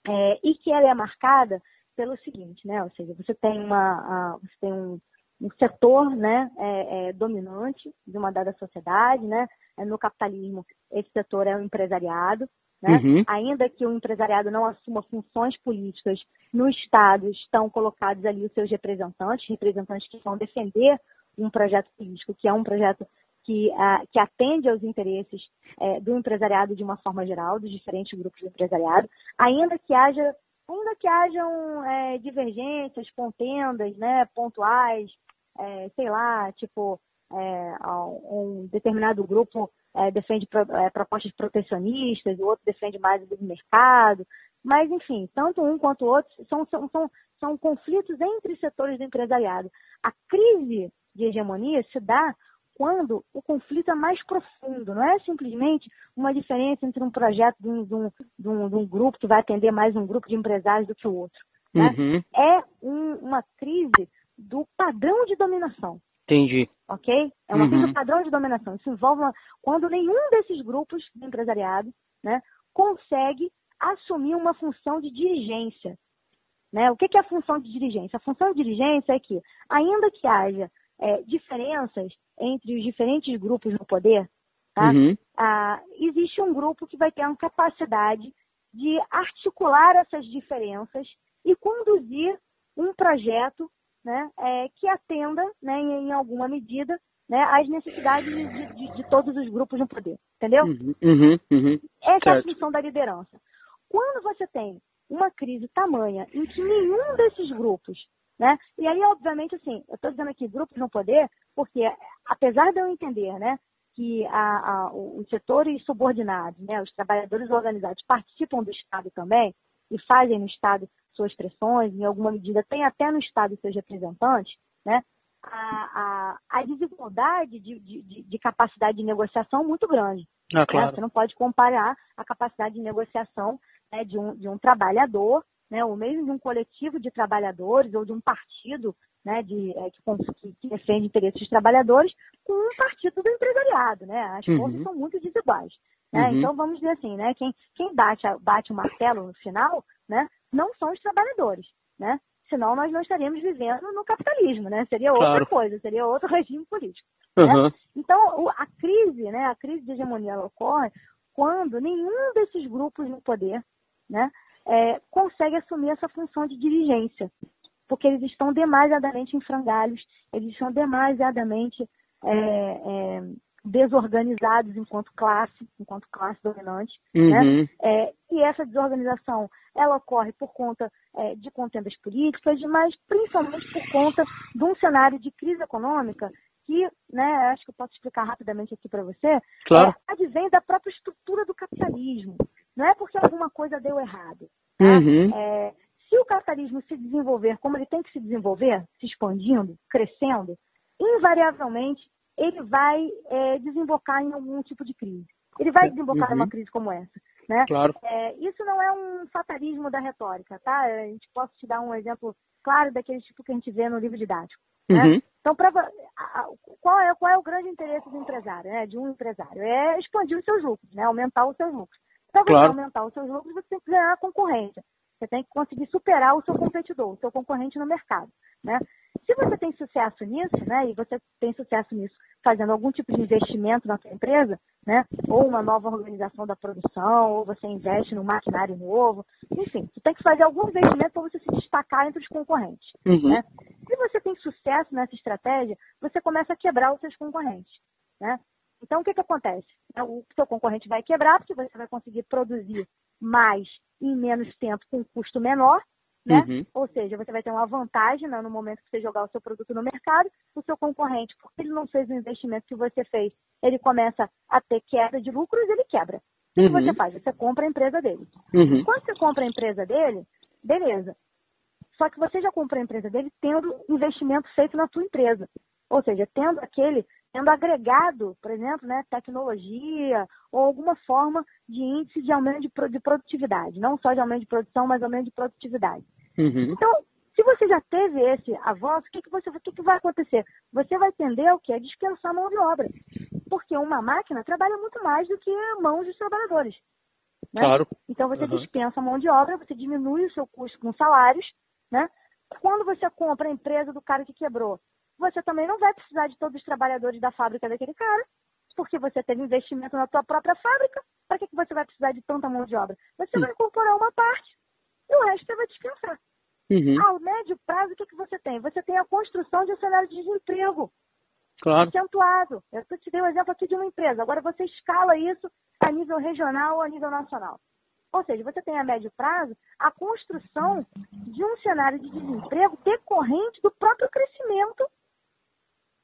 É, e que ela é marcada pelo seguinte, né? ou seja, você tem, uma, você tem um, um setor né, é, é, dominante de uma dada sociedade, né? no capitalismo esse setor é o empresariado, né? Uhum. Ainda que o empresariado não assuma funções políticas, no Estado estão colocados ali os seus representantes, representantes que vão defender um projeto político, que é um projeto que, uh, que atende aos interesses uh, do empresariado de uma forma geral, dos diferentes grupos do empresariado, ainda que haja ainda que hajam é, divergências, contendas, né, pontuais, é, sei lá, tipo, é, um determinado grupo é, defende pro, é, propostas protecionistas, o outro defende mais o livre mercado. Mas, enfim, tanto um quanto o outro são, são, são, são conflitos entre setores do empresariado. A crise de hegemonia se dá quando o conflito é mais profundo, não é simplesmente uma diferença entre um projeto de um, de um, de um, de um grupo que vai atender mais um grupo de empresários do que o outro. Né? Uhum. É um, uma crise do padrão de dominação. Entendi. Ok? É uma uhum. padrão de dominação. Isso envolve uma... quando nenhum desses grupos do empresariado né, consegue assumir uma função de dirigência. Né? O que é a função de dirigência? A função de dirigência é que, ainda que haja é, diferenças entre os diferentes grupos no poder, tá? Uhum. ah, existe um grupo que vai ter a capacidade de articular essas diferenças e conduzir um projeto né, é, que atenda, né, em, em, alguma medida, né, às necessidades de, de, de, todos os grupos no poder. Entendeu? Uhum, uhum, uhum. Essa certo. é a função da liderança. Quando você tem uma crise tamanha em que nenhum desses grupos, né, e aí, obviamente, assim, eu estou dizendo aqui grupos no poder, porque apesar de eu entender, né, que a, a, os setores subordinados, né, os trabalhadores organizados participam do Estado também e fazem no Estado suas pressões, em alguma medida tem até no Estado seus representantes, né? A, a, a desigualdade de, de, de, capacidade de negociação é muito grande. Ah, claro. né? Você não pode comparar a capacidade de negociação né, de, um, de um trabalhador, né, ou mesmo de um coletivo de trabalhadores, ou de um partido né, de, é, que, que, defende interesses dos trabalhadores, com um partido do empresariado. Né? As uhum. forças são muito desiguais. Né? Uhum. Então, vamos dizer assim, né, quem, quem bate, bate o martelo no final né, não são os trabalhadores, né? Senão nós não estaríamos vivendo no capitalismo, né? Seria outra claro. coisa, seria outro regime político. Uhum. Né? Então, a crise, né? A crise de hegemonia ocorre quando nenhum desses grupos no poder, né? É, consegue assumir essa função de dirigência, porque eles estão demasiadamente em frangalhos, eles estão demasiadamente é, é, desorganizados enquanto classe, enquanto classe dominante, né? uhum. né? É, e essa desorganização, ela ocorre por conta é, de contendas políticas, mas principalmente por conta de um cenário de crise econômica que, né, acho que eu posso explicar rapidamente aqui para você, claro. é, advém da própria estrutura do capitalismo. Não é porque alguma coisa deu errado. Tá? Uhum. É, se o capitalismo se desenvolver como ele tem que se desenvolver, se expandindo, crescendo, invariavelmente ele vai é, desembocar em algum tipo de crise. Ele vai desembocar uhum. em uma crise como essa. Né? Claro. É, isso não é um fatalismo da retórica, tá? A gente posso te dar um exemplo claro daquele tipo que a gente vê no livro didático. Né? Uhum. Então, pra, qual, é, qual é o grande interesse do empresário, né? de um empresário? É expandir os seus lucros, né? aumentar os seus lucros. Para você claro. aumentar os seus lucros, você tem que ganhar a concorrência. Você tem que conseguir superar o seu competidor, o seu concorrente no mercado. Né? Se você tem sucesso nisso, né, e você tem sucesso nisso fazendo algum tipo de investimento na sua empresa, né, ou uma nova organização da produção, ou você investe num maquinário novo, enfim, você tem que fazer algum investimento para você se destacar entre os concorrentes. Uhum. Né? Se você tem sucesso nessa estratégia, você começa a quebrar os seus concorrentes. Né? Então, o que, que acontece? O seu concorrente vai quebrar, porque você vai conseguir produzir mais em menos tempo com um custo menor, né? Uhum. Ou seja, você vai ter uma vantagem né, no momento que você jogar o seu produto no mercado, o seu concorrente, porque ele não fez o investimento que você fez, ele começa a ter queda de lucros, ele quebra. O que uhum. você faz? Você compra a empresa dele. Uhum. Quando você compra a empresa dele, beleza. Só que você já comprou a empresa dele tendo investimento feito na sua empresa. Ou seja, tendo aquele, tendo agregado, por exemplo, né, tecnologia ou alguma forma de índice de aumento de, de produtividade. Não só de aumento de produção, mas aumento de produtividade. Uhum. Então, se você já teve esse avanço, o que, que, você, o que, que vai acontecer? Você vai tender o que? A dispensar mão de obra. Porque uma máquina trabalha muito mais do que mãos dos trabalhadores. Né? Claro. Então você uhum. dispensa mão de obra, você diminui o seu custo com salários, né? Quando você compra a empresa do cara que quebrou, você também não vai precisar de todos os trabalhadores da fábrica daquele cara, porque você teve investimento na tua própria fábrica. Para que, que você vai precisar de tanta mão de obra? Você vai incorporar uma parte e o resto você vai dispensar. Uhum. Ao médio prazo, o que, que você tem? Você tem a construção de um cenário de desemprego claro. acentuado. Eu te dei um exemplo aqui de uma empresa. Agora você escala isso a nível regional ou a nível nacional. Ou seja, você tem a médio prazo a construção de um cenário de desemprego decorrente do próprio crescimento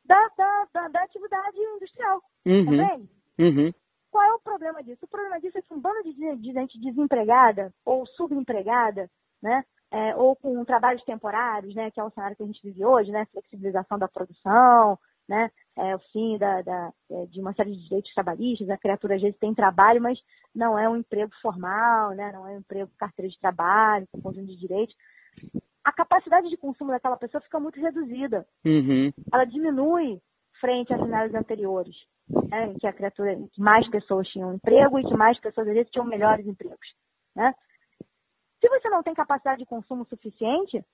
da, da, da, da atividade industrial. Uhum. Também? Uhum. Qual é o problema disso? O problema disso é que um bando de, de gente desempregada ou subempregada, né? É, ou com trabalhos temporários, né, que é o cenário que a gente vive hoje, né, flexibilização da produção, né, é, o fim da, da, é, de uma série de direitos trabalhistas, a criatura às vezes tem trabalho, mas não é um emprego formal, né, não é um emprego carteira de trabalho, com conjunto de direitos. A capacidade de consumo daquela pessoa fica muito reduzida. Uhum. Ela diminui frente a cenários anteriores, né, em que a criatura, em que mais pessoas tinham emprego e que mais pessoas às vezes tinham melhores empregos, né? Se você não tem capacidade de consumo suficiente,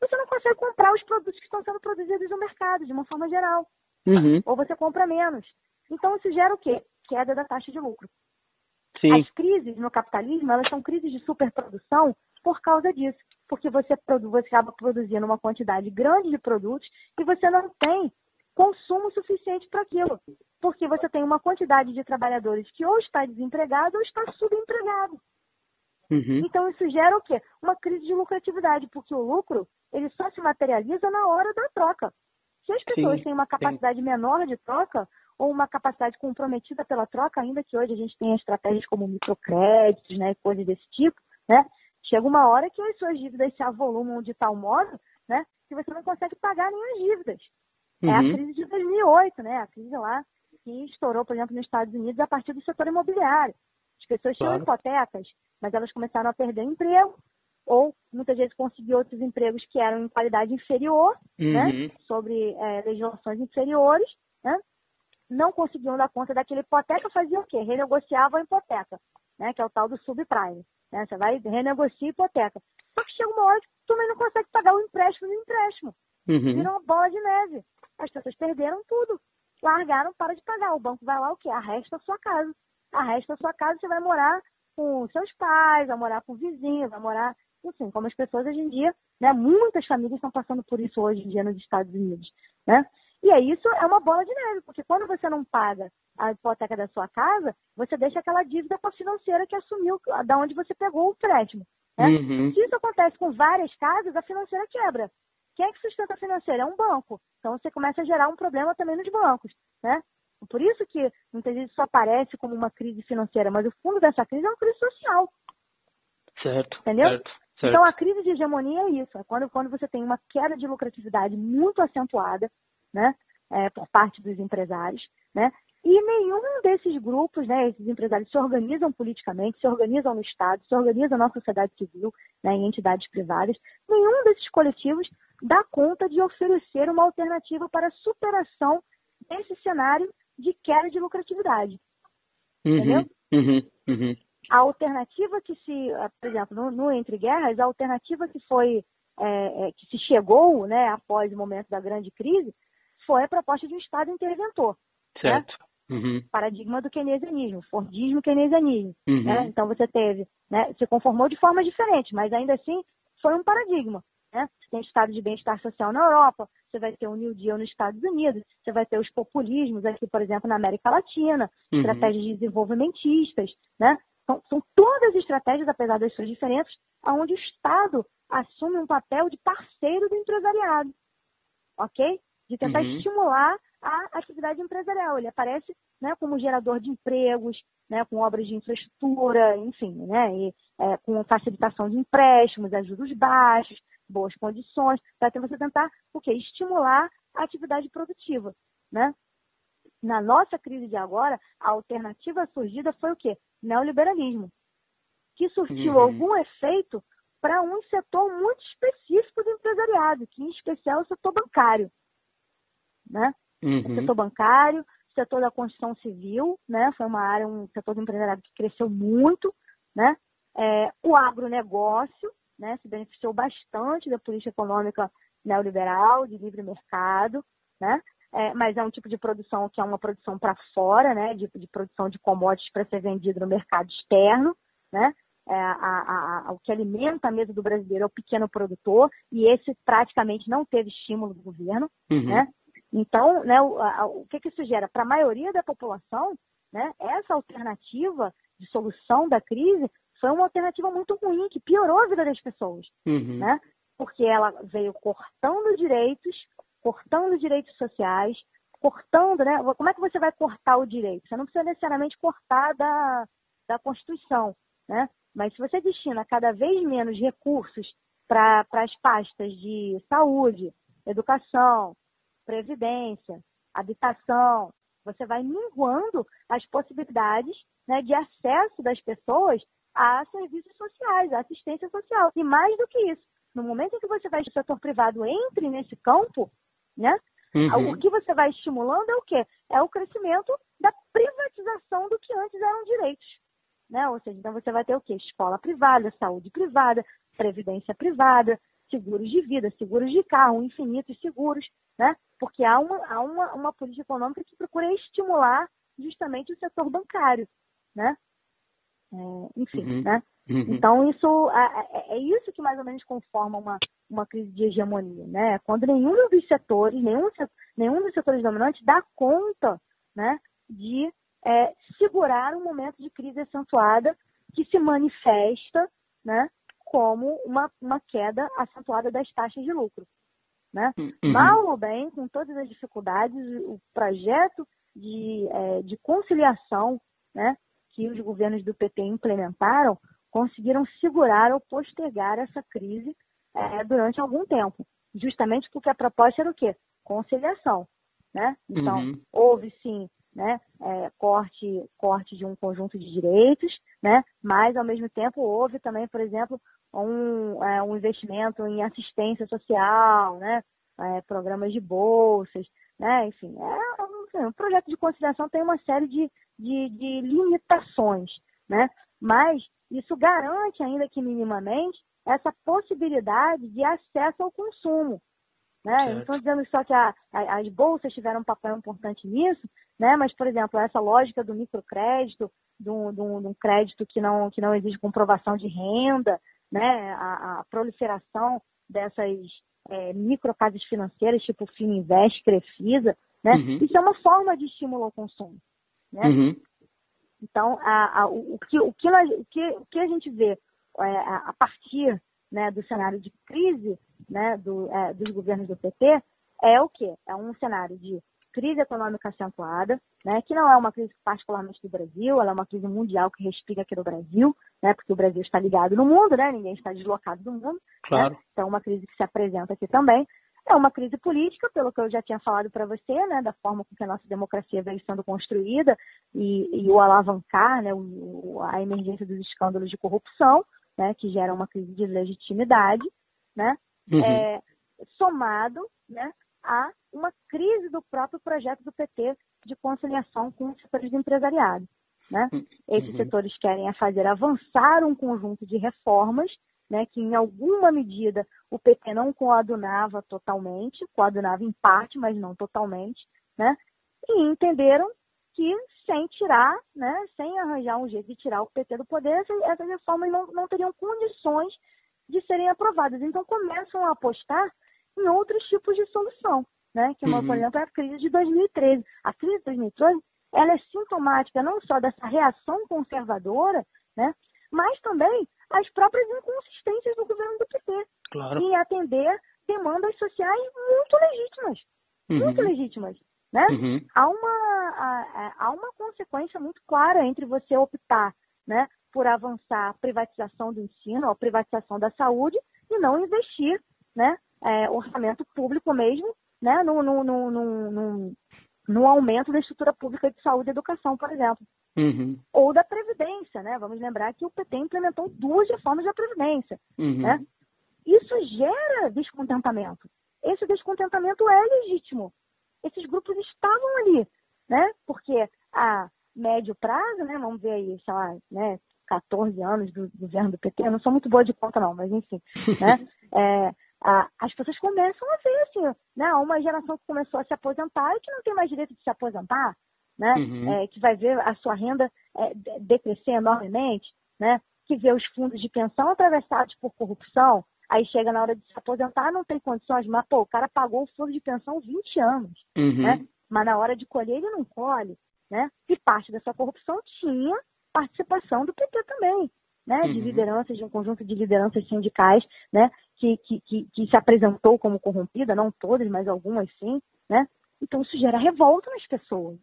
você não consegue comprar os produtos que estão sendo produzidos no mercado, de uma forma geral. Uhum. Ou você compra menos. Então, isso gera o quê? Queda da taxa de lucro. Sim. As crises no capitalismo, elas são crises de superprodução por causa disso. Porque você, você acaba produzindo uma quantidade grande de produtos e você não tem consumo suficiente para aquilo. Porque você tem uma quantidade de trabalhadores que ou está desempregado ou está subempregado. Uhum. Então isso gera o quê? Uma crise de lucratividade, porque o lucro ele só se materializa na hora da troca. Se as pessoas sim, têm uma capacidade sim. menor de troca, ou uma capacidade comprometida pela troca, ainda que hoje a gente tenha estratégias como microcréditos, né, coisas desse tipo, né, chega uma hora que as suas dívidas se avolumam de tal modo, né, que você não consegue pagar as dívidas. Uhum. É a uhum. crise de 2008, né, a crise lá que estourou, por exemplo, nos Estados Unidos a partir do setor imobiliário. As pessoas claro. tinham hipotecas, mas elas começaram a perder emprego, ou muitas vezes conseguir outros empregos que eram em qualidade inferior, né, uhum. né, sobre é, legislações inferiores, né, não conseguiam dar conta daquela hipoteca, faziam o quê? Renegociavam a hipoteca, né, que é o tal do subprime. Né, você vai renegociar a hipoteca. Só que chega uma hora que tu também não consegue pagar o empréstimo do empréstimo. Uhum. Vira uma bola de neve. As pessoas perderam tudo. Largaram, para de pagar. O banco vai lá o quê? Arresta a sua casa. Arresta a sua casa, você vai morar com seus pais, vai morar com vizinhos, vai morar assim, como as pessoas hoje em dia, né, muitas famílias estão passando por isso hoje em dia nos Estados Unidos, né? E é isso é uma bola de neve, porque quando você não paga a hipoteca da sua casa, você deixa aquela dívida com a financeira que assumiu, da onde você pegou o empréstimo. Né? Uhum. Se isso acontece com várias casas, a financeira quebra. Quem é que sustenta a financeira? É um banco. Então você começa a gerar um problema também nos bancos. Né? Por isso que muitas vezes isso aparece como uma crise financeira, mas o fundo dessa crise é uma crise social. Certo. Entendeu? Certo. Certo. Então, a crise de hegemonia é isso, é quando, quando você tem uma queda de lucratividade muito acentuada, né, é, por parte dos empresários, né, E nenhum desses grupos, né, esses empresários se organizam politicamente, se organizam no Estado, se organizam na sociedade civil, né, em entidades privadas. Nenhum desses coletivos dá conta de oferecer uma alternativa para a superação desse cenário de queda de lucratividade. Uhum, entendeu? Uhum, uhum. A alternativa que se, por exemplo, no, no Entre Guerras, a alternativa que foi, é, é, que se chegou, né, após o momento da grande crise, foi a proposta de um Estado interventor. Né? Certo. Né? Uhum. Paradigma do keynesianismo, Fordismo, keynesianismo. Uhum. Né? Então você teve, né, se conformou de forma diferente, mas ainda assim foi um paradigma. Né? Você tem estado de bem-estar social na Europa, você vai ter o New Deal nos Estados Unidos, você vai ter os populismos aqui, por exemplo, na América Latina, uhum. estratégias de desenvolvimentistas, né? São, são todas estratégias, apesar das suas diferenças, onde o Estado assume um papel de parceiro do empresariado, ok? De tentar uhum. estimular a atividade empresarial. Ele aparece né, como gerador de empregos, né, com obras de infraestrutura, enfim, né, e, é, com facilitação de empréstimos, a juros baixos, boas condições, para você tentar o quê? estimular a atividade produtiva. Né? Na nossa crise de agora, a alternativa surgida foi o quê? Neoliberalismo, que surtiu uhum. algum efeito para um setor muito específico do empresariado, que em especial é o setor bancário. Né? Uhum. O setor bancário, setor da construção civil, né? Foi uma área, um setor do empresariado que cresceu muito, né? É, o agronegócio, né? Se beneficiou bastante da política econômica neoliberal, de livre mercado, né? É, mas é um tipo de produção que é uma produção para fora, né? De, de, produção de commodities para ser vendido no mercado externo, né? É, a, a, a, o que alimenta a mesa do brasileiro é o pequeno produtor e esse praticamente não teve estímulo do governo, uhum. né? Então, né, o, a, o que, que isso gera? Para a maioria da população, né, essa alternativa de solução da crise foi uma alternativa muito ruim, que piorou a vida das pessoas. Uhum. Né? Porque ela veio cortando direitos, cortando direitos sociais, cortando, né? Como é que você vai cortar o direito? Você não precisa necessariamente cortar da, da Constituição, né? Mas se você destina cada vez menos recursos para as pastas de saúde, educação, previdência, habitação, você vai minguando as possibilidades né, de acesso das pessoas a serviços sociais, a assistência social. E mais do que isso, no momento em que você vai que o setor privado entre nesse campo, né, uhum. o que você vai estimulando é o quê? É o crescimento da privatização do que antes eram direitos. Né? Ou seja, então você vai ter o quê? Escola privada, saúde privada, previdência privada, seguros de vida, seguros de carro, infinitos seguros, né? Porque há uma, há uma, uma política econômica que procura estimular justamente o setor bancário, né? É, enfim, uhum. né? Uhum. Então isso é, é, é, isso que mais ou menos conforma uma, uma crise de hegemonia, né? Quando nenhum dos setores, nenhum, nenhum dos setores dominantes dá conta, né, de é, segurar um momento de crise acentuada que se manifesta, né, como uma, uma queda acentuada das taxas de lucro. Né? Uhum. Mal ou bem, com todas as dificuldades, o projeto de, é, de conciliação né, que os governos do PT implementaram conseguiram segurar ou postergar essa crise é, durante algum tempo. Justamente porque a proposta era o quê? Conciliação. Né? Então, uhum. houve sim né, é, corte, corte de um conjunto de direitos, né, mas ao mesmo tempo houve também, por exemplo, um, é, um investimento em assistência social, né, é, programas de bolsas, né, enfim, é, um, um projeto de conciliação tem uma série de, de, de limitações, né, mas isso garante ainda que minimamente essa possibilidade de acesso ao consumo, né? Estou dizendo só que a, a, as bolsas tiveram um papel importante nisso, né? mas, por exemplo, essa lógica do microcrédito, de um crédito que não, que não exige comprovação de renda, né? a, a proliferação dessas é, microcasas financeiras, tipo Fininvest, Crefisa, né? Uhum. isso é uma forma de estímulo ao consumo. Né? Uhum. Então, a, a, o, que, o, que nós, o, que, o que a gente vê é, a partir né, do cenário de crise né, do, é, dos governos do PT é o quê? É um cenário de crise econômica acentuada, né, que não é uma crise particularmente do Brasil, ela é uma crise mundial que respira aqui no Brasil, né, porque o Brasil está ligado no mundo, né, ninguém está deslocado do mundo. Né. Claro. Né, então, uma crise que se apresenta aqui também. É uma crise política, pelo que eu já tinha falado para você, né, da forma com que a nossa democracia veio sendo construída e, e o alavancar, né, o, a emergência dos escândalos de corrupção, né, que gera uma crise de legitimidade, né, uhum. é, somado, né, a uma crise do próprio projeto do PT de conciliação com os setores do empresariado. Né? Uhum. Esses setores querem é fazer avançar um conjunto de reformas né, que em alguma medida o PT não coadunava totalmente, coadunava em parte, mas não totalmente, né, e entenderam que sem tirar, né, sem arranjar um jeito de tirar o PT do poder, essas reformas não, não teriam condições de serem aprovadas. Então começam a apostar em outros tipos de solução, né, que, uhum. por exemplo, é a crise de 2013. A crise de 2013 ela é sintomática não só dessa reação conservadora, né, mas também as próprias inconsistências do governo do PT claro. em atender demandas sociais muito legítimas, uhum. muito legítimas, né? Uhum. Há uma há, há uma consequência muito clara entre você optar, né, por avançar a privatização do ensino, a privatização da saúde e não investir, né, é, orçamento público mesmo, né, no, no, no, no, no aumento da estrutura pública de saúde e educação, por exemplo. Uhum. Ou da Previdência, né? Vamos lembrar que o PT implementou duas reformas da Previdência. Uhum. Né? Isso gera descontentamento. Esse descontentamento é legítimo. Esses grupos estavam ali, né? Porque a médio prazo, né? Vamos ver aí, sei lá, né? 14 anos do governo do PT, eu não sou muito boa de conta não, mas enfim, né? É, a, as pessoas começam a ver, assim, né? Uma geração que começou a se aposentar e que não tem mais direito de se aposentar, né? Uhum. É, que vai ver a sua renda é, decrescer enormemente, né? Que vê os fundos de pensão atravessados por corrupção, aí chega na hora de se aposentar, não tem condições, mas pô, o cara pagou o fundo de pensão 20 anos, uhum. né? Mas na hora de colher ele não colhe, né? E parte dessa corrupção tinha participação do PT também, né? Uhum. De lideranças, de um conjunto de lideranças sindicais, né? Que, que, que, que se apresentou como corrompida, não todas, mas algumas sim, né? Então isso gera revolta nas pessoas,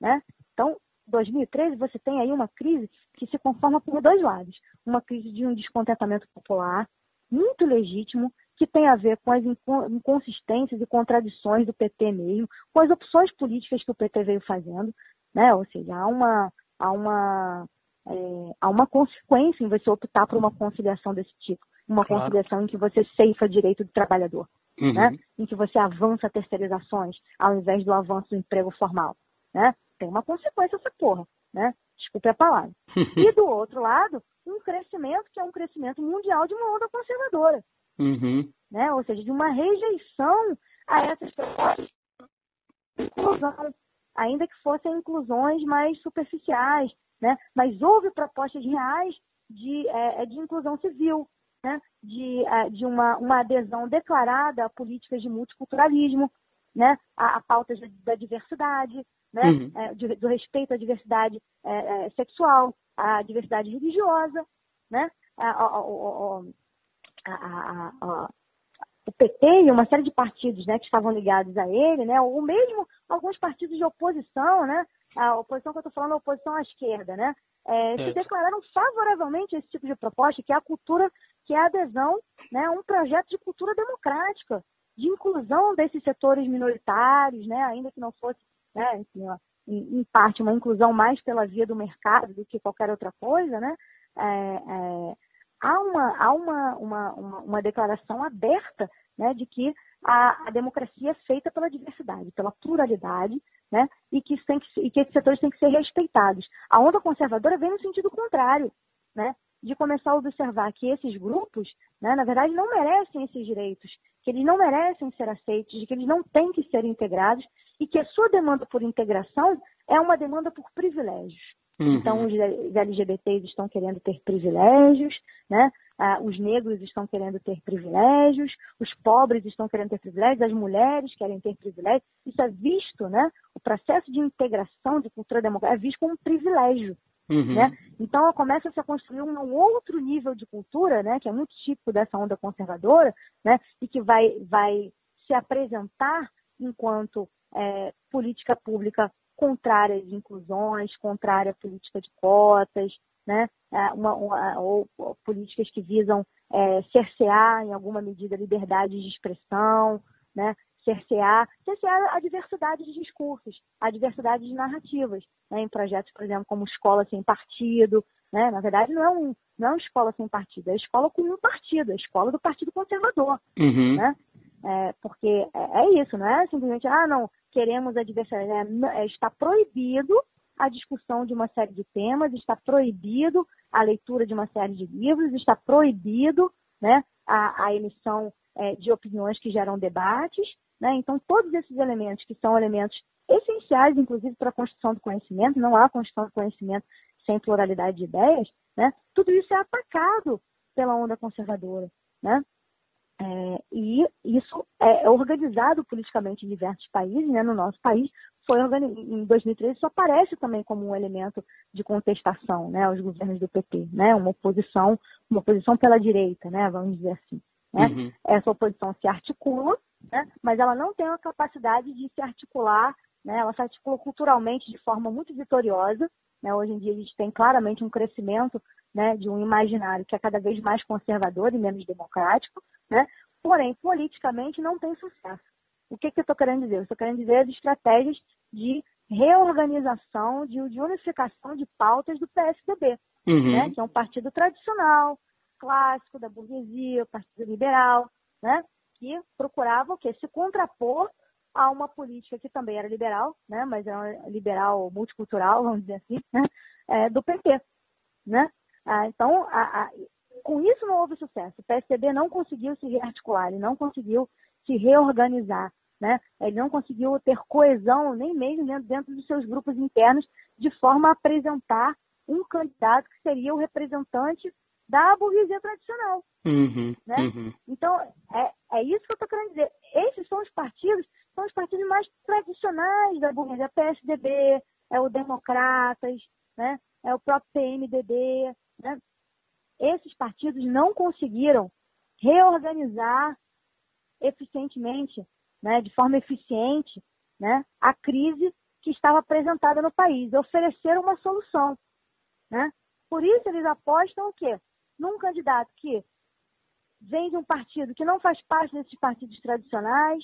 né? Então, 2013 você tem aí uma crise que se conforma por dois lados. Uma crise de um descontentamento popular, muito legítimo, que tem a ver com as inconsistências e contradições do PT mesmo, com as opções políticas que o PT veio fazendo, né? Ou seja, há uma, há uma, é, há uma consequência em você optar por uma conciliação desse tipo. Uma claro. conciliação em que você ceifa direito do trabalhador, uhum. né? Em que você avança terceirizações ao invés do avanço do emprego formal, né? tem uma consequência essa porra, né? Desculpe a palavra. e do outro lado, um crescimento que é um crescimento mundial de uma onda conservadora. Uhum. Né? Ou seja, de uma rejeição a essas propostas de inclusão, ainda que fossem inclusões mais superficiais, né? Mas houve propostas reais de, é, é de inclusão civil, né? de, é, de uma, uma adesão declarada a políticas de multiculturalismo, né? a, a pautas da, da diversidade, né? Uhum. É, de, do respeito à diversidade é, é, sexual, à diversidade religiosa, né? A, a, a, o PT e uma série de partidos né, que estavam ligados a ele, né, ou mesmo alguns partidos de oposição, né, a oposição que eu estou falando, a oposição à esquerda, né, é, se declararam favoravelmente a esse tipo de proposta, que é a cultura, que é a adesão né, um projeto de cultura democrática, de inclusão desses setores minoritários, né, ainda que não fosse né, enfim, ó, em, em, parte uma inclusão mais pela via do mercado do que qualquer outra coisa, né, é, é, há, uma, há uma, uma, uma, uma declaração aberta né, de que a, a, democracia é feita pela diversidade, pela pluralidade, né, e, que tem que, e que esses setores têm que ser respeitados. A onda conservadora vem no sentido contrário, né, de começar a observar que esses grupos, né, na verdade, não merecem esses direitos, que eles não merecem ser aceitos, de que eles não têm que ser integrados e que a sua demanda por integração é uma demanda por privilégios. Uhum. Então, os LGBTs estão querendo ter privilégios, né? Ah, os negros estão querendo ter privilégios, os pobres estão querendo ter privilégios, as mulheres querem ter privilégios. Isso é visto, né? O processo de integração de cultura democrática é visto como um privilégio. Uhum. Né? Então começa -se a construir um outro nível de cultura, né, que é muito típico dessa onda conservadora, né, e que vai, vai se apresentar enquanto é, política pública contrária de inclusões, contrária à política de cotas, né? É, uma, uma, ou, ou, políticas que visam é, cercear, em alguma medida, a liberdade de expressão, né, cercear, cercear a diversidade de discursos, a diversidade de narrativas, né, em projetos, por exemplo, como Escola Sem Partido, né, na verdade não é, um, não é uma escola sem partido, é a escola com um partido, é a escola do Partido Conservador, uhum. né, é, porque é, é, isso, não é simplesmente, ah, não, queremos a diversidade, é, é, está proibido a discussão de uma série de temas, está proibido a leitura de uma série de livros, está proibido né, a, a emissão é, de opiniões que geram debates. Né? Então, todos esses elementos, que são elementos essenciais, inclusive, para a construção do conhecimento, não há construção do conhecimento sem pluralidade de ideias, né? tudo isso é atacado pela onda conservadora. Né? É, e isso é organizado politicamente em diversos países, né? no nosso país, foi em 2013 isso aparece também como um elemento de contestação né, aos governos do PT, né? uma oposição, uma oposição pela direita, né? vamos dizer assim. Né? Uhum. Essa oposição se articula, né? mas ela não tem a capacidade de se articular, né? ela se articula culturalmente de forma muito vitoriosa. Né? Hoje em dia a gente tem claramente um crescimento né, de um imaginário que é cada vez mais conservador e menos democrático, né? porém, politicamente não tem sucesso. O que, que eu estou querendo dizer? Eu estou querendo dizer as estratégias de reorganização, de, de unificação de pautas do PSDB, uhum. né? que é um partido tradicional, clássico da burguesia, partido liberal, né? que procurava o quê? Se contrapor a uma política que também era liberal, né? mas era liberal multicultural, vamos dizer assim, né? É, do PT. Né? Ah, então, a, a, com isso não houve sucesso. O PSDB não conseguiu se rearticular, ele não conseguiu se reorganizar, né? Ele não conseguiu ter coesão nem mesmo dentro dos seus grupos internos, de forma a apresentar um candidato que seria o representante da burguesia tradicional. Uhum, né? Uhum. Então, é, é isso que eu estou querendo dizer. Esses são os partidos, são os partidos mais tradicionais da burguesia. PSDB, é o Democratas, né? é o próprio PMDB. Né? Esses partidos não conseguiram reorganizar eficientemente, né, de forma eficiente, né, a crise que estava apresentada no país, oferecer uma solução. Né? Por isso eles apostam o quê? Num candidato que vem de um partido que não faz parte desses partidos tradicionais,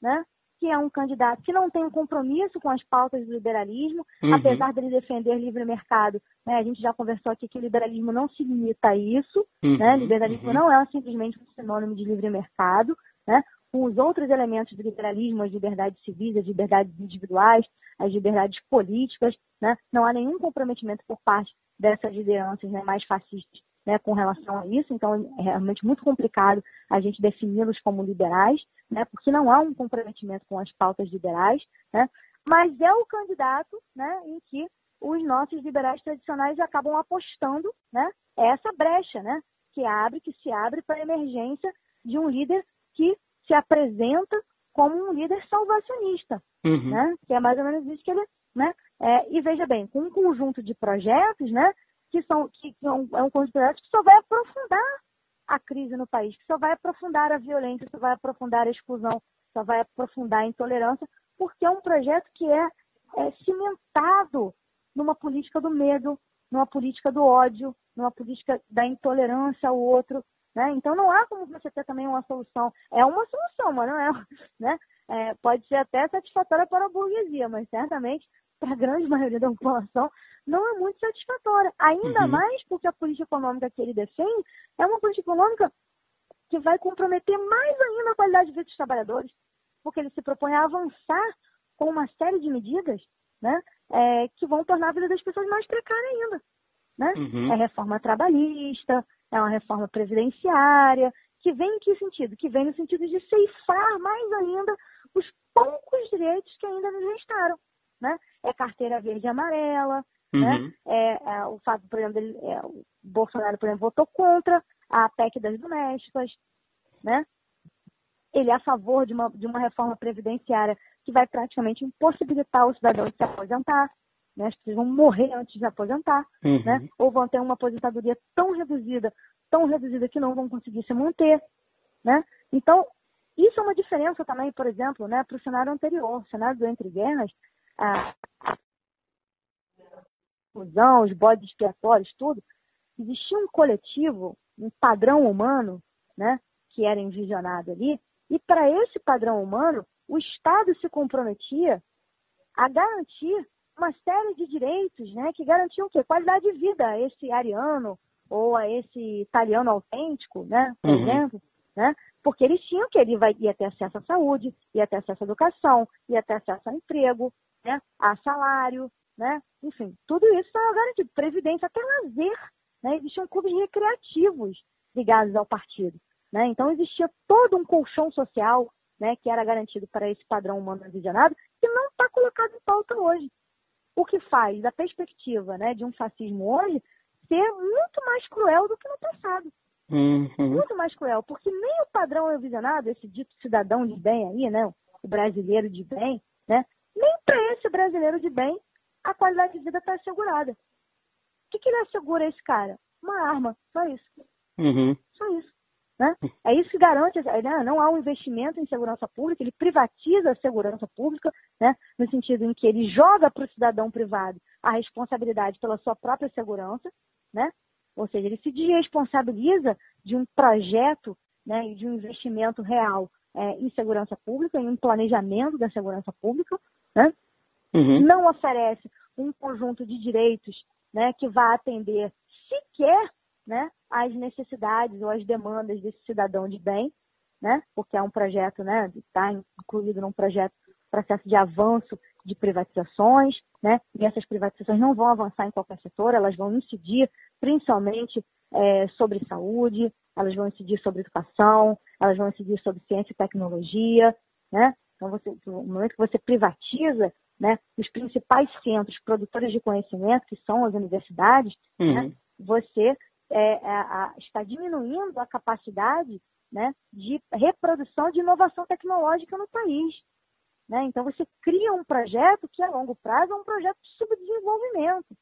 né? que é um candidato que não tem um compromisso com as pautas do liberalismo, uhum. apesar dele defender livre mercado. Né? A gente já conversou aqui que o liberalismo não se limita a isso. Uhum. Né? Liberalismo uhum. não é simplesmente um sinônimo de livre mercado. Né? Com os outros elementos do liberalismo, as liberdades civis, as liberdades individuais, as liberdades políticas, né? não há nenhum comprometimento por parte dessas lideranças né, mais fascistas né, com relação a isso, então é realmente muito complicado a gente defini-los como liberais, né, porque não há um comprometimento com as pautas liberais, né, mas é o candidato né, em que os nossos liberais tradicionais acabam apostando né, essa brecha né, que abre, que se abre para a emergência de um líder que se apresenta como um líder salvacionista, uhum. né, que é mais ou menos isso que ele. Né, é, e veja bem, com um conjunto de projetos, né, que, são, que, que é um, é um conjunto que só vai aprofundar a crise no país, que só vai aprofundar a violência, só vai aprofundar a exclusão, só vai aprofundar a intolerância, porque é um projeto que é, é cimentado numa política do medo, numa política do ódio, numa política da intolerância ao outro. Né? Então não há como você ter também uma solução. É uma solução, mas não é. Né? É, pode ser até satisfatória para a burguesia, mas certamente para a grande maioria da população, não é muito satisfatória. Ainda uhum. mais porque a política econômica que ele defende é uma política econômica que vai comprometer mais ainda a qualidade de vida dos trabalhadores, porque ele se propõe a avançar com uma série de medidas né, é, que vão tornar a vida das pessoas mais precária ainda. Né? Uhum. É reforma trabalhista, é uma reforma previdenciária, que vem em que sentido? Que vem no sentido de ceifar mais ainda os poucos direitos que ainda nos restaram né? É carteira verde e amarela, né? uhum. né? É, é, o fato, por exemplo, dele, é, o Bolsonaro, por exemplo, votou contra a PEC das domésticas, né? Ele é a favor de uma, de uma reforma previdenciária que vai praticamente impossibilitar o cidadão de se aposentar, né? As pessoas vão morrer antes de se aposentar, uhum. né? Ou vão ter uma aposentadoria tão reduzida, tão reduzida que não vão conseguir se manter, né? Então, isso é uma diferença também, por exemplo, né, para o cenário anterior. O cenário do Entre Guerras, a, fusão, os bodes expiatórios, tudo, existia um coletivo, um padrão humano, né, que era envisionado ali, E para esse padrão humano, o Estado se comprometia a garantir uma série de direitos né, que garantiam o quê? Qualidade de vida a esse ariano ou a esse italiano autêntico, né, por uhum. exemplo, né? Porque eles tinham que ele vai, ia ter acesso à saúde, ia ter acesso à educação, ia ter acesso a emprego, né, a salário, né? Enfim, tudo isso estava garantido. Previdência, até lazer, né? Existiam clubes recreativos ligados ao partido, né? Então existia todo um colchão social, né, que era garantido para esse padrão humano visionado, que não está colocado em pauta hoje. O que faz, da perspectiva né, de um fascismo hoje, ser muito mais cruel do que no passado. Uhum. Muito mais cruel, porque nem o padrão visionado, esse dito cidadão de bem aí, né, o brasileiro de bem, né, nem para esse brasileiro de bem a qualidade de vida está assegurada. O que, que ele assegura a esse cara? Uma arma, só isso. Uhum. Só isso. Né? É isso que garante, né? não há um investimento em segurança pública, ele privatiza a segurança pública, né? no sentido em que ele joga para o cidadão privado a responsabilidade pela sua própria segurança, né? ou seja, ele se desresponsabiliza de um projeto né, e de um investimento real é, em segurança pública, em um planejamento da segurança pública, né? uhum. não oferece um conjunto de direitos né, que vá atender sequer né, as necessidades ou as demandas desse cidadão de bem, né, porque é um projeto, né, está incluído num projeto, processo de avanço de privatizações, né, e essas privatizações não vão avançar em qualquer setor, elas vão incidir principalmente é, sobre saúde, elas vão incidir sobre educação, elas vão incidir sobre ciência e tecnologia, né, então você, no momento que você privatiza, né, os principais centros produtores de conhecimento, que são as universidades, né, uhum. né, você é, é, a, está diminuindo a capacidade né, de reprodução de inovação tecnológica no país. Né? Então, você cria um projeto que, a longo prazo, é um projeto de subdesenvolvimento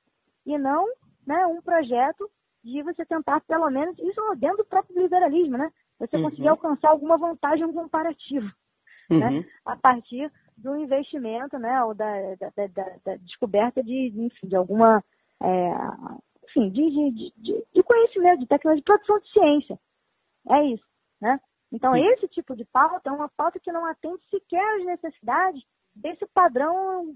e não né, um projeto de você tentar, pelo menos, isso dentro do próprio liberalismo, né? Você uhum. conseguir alcançar alguma vantagem comparativa? Uhum. né? A partir do investimento, né? Ou da, da, da, da descoberta de, enfim, de alguma é, enfim, de, de, de, de conhecimento, de tecnologia, de produção de ciência. É isso, né? Então, Sim. esse tipo de pauta é uma pauta que não atende sequer às necessidades desse padrão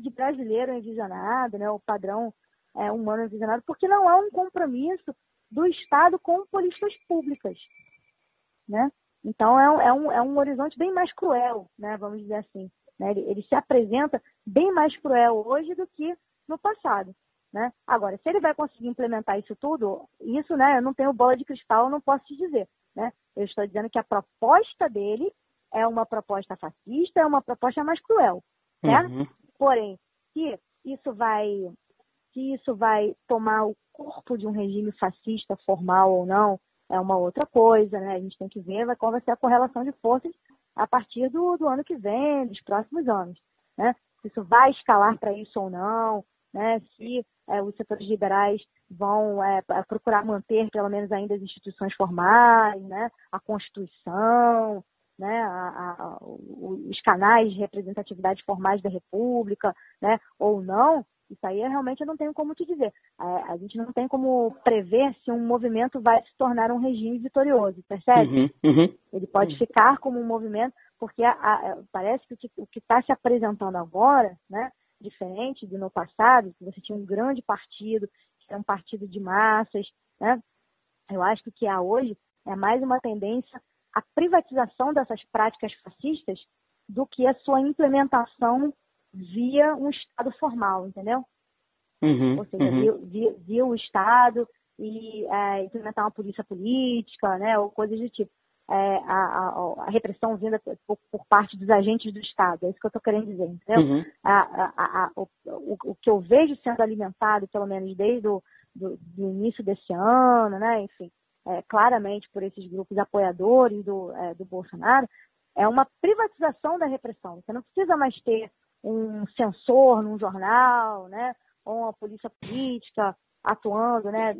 de brasileiro envisionado, né? o padrão é, humano envisionado, porque não há um compromisso do Estado com políticas públicas. Né? Então, é um, é, um, é um horizonte bem mais cruel, né? vamos dizer assim. Né? Ele, ele se apresenta bem mais cruel hoje do que no passado. Né? Agora, se ele vai conseguir implementar isso tudo, isso, né, eu não tenho bola de cristal, eu não posso te dizer. Né? Eu estou dizendo que a proposta dele é uma proposta fascista, é uma proposta mais cruel. Né? Uhum. Porém, se isso vai se isso vai tomar o corpo de um regime fascista formal ou não, é uma outra coisa, né? A gente tem que ver vai ser a correlação de forças a partir do, do ano que vem, dos próximos anos, né? Se isso vai escalar para isso ou não, né? Se é, os setores liberais vão é, procurar manter, pelo menos ainda, as instituições formais, né? a Constituição, né? A, a, os canais de representatividade formais da República, né? ou não, isso aí eu realmente não tenho como te dizer. A, a, gente não tem como prever se um movimento vai se tornar um regime vitorioso, percebe? Uhum, uhum. Ele pode uhum. ficar como um movimento, porque parece que o que está se apresentando agora, né? diferente do no passado, que você tinha um grande partido, que era um partido de massas, né? Eu acho que o que há hoje é mais uma tendência à privatização dessas práticas fascistas do que a sua implementação via um Estado formal, entendeu? Uhum, Ou seja, uhum. via, via, via, o Estado e é, implementar uma polícia política, né, ou coisas do tipo é, a, a, a, repressão vinda por, por, parte dos agentes do Estado. É isso que eu estou querendo dizer, entendeu? Uhum. A, o, o, que eu vejo sendo alimentado, pelo menos desde o do, do início desse ano, né, enfim, é, claramente por esses grupos apoiadores do, é, do Bolsonaro, é uma privatização da repressão. Você não precisa mais ter um censor num jornal, né, ou uma polícia política, atuando né,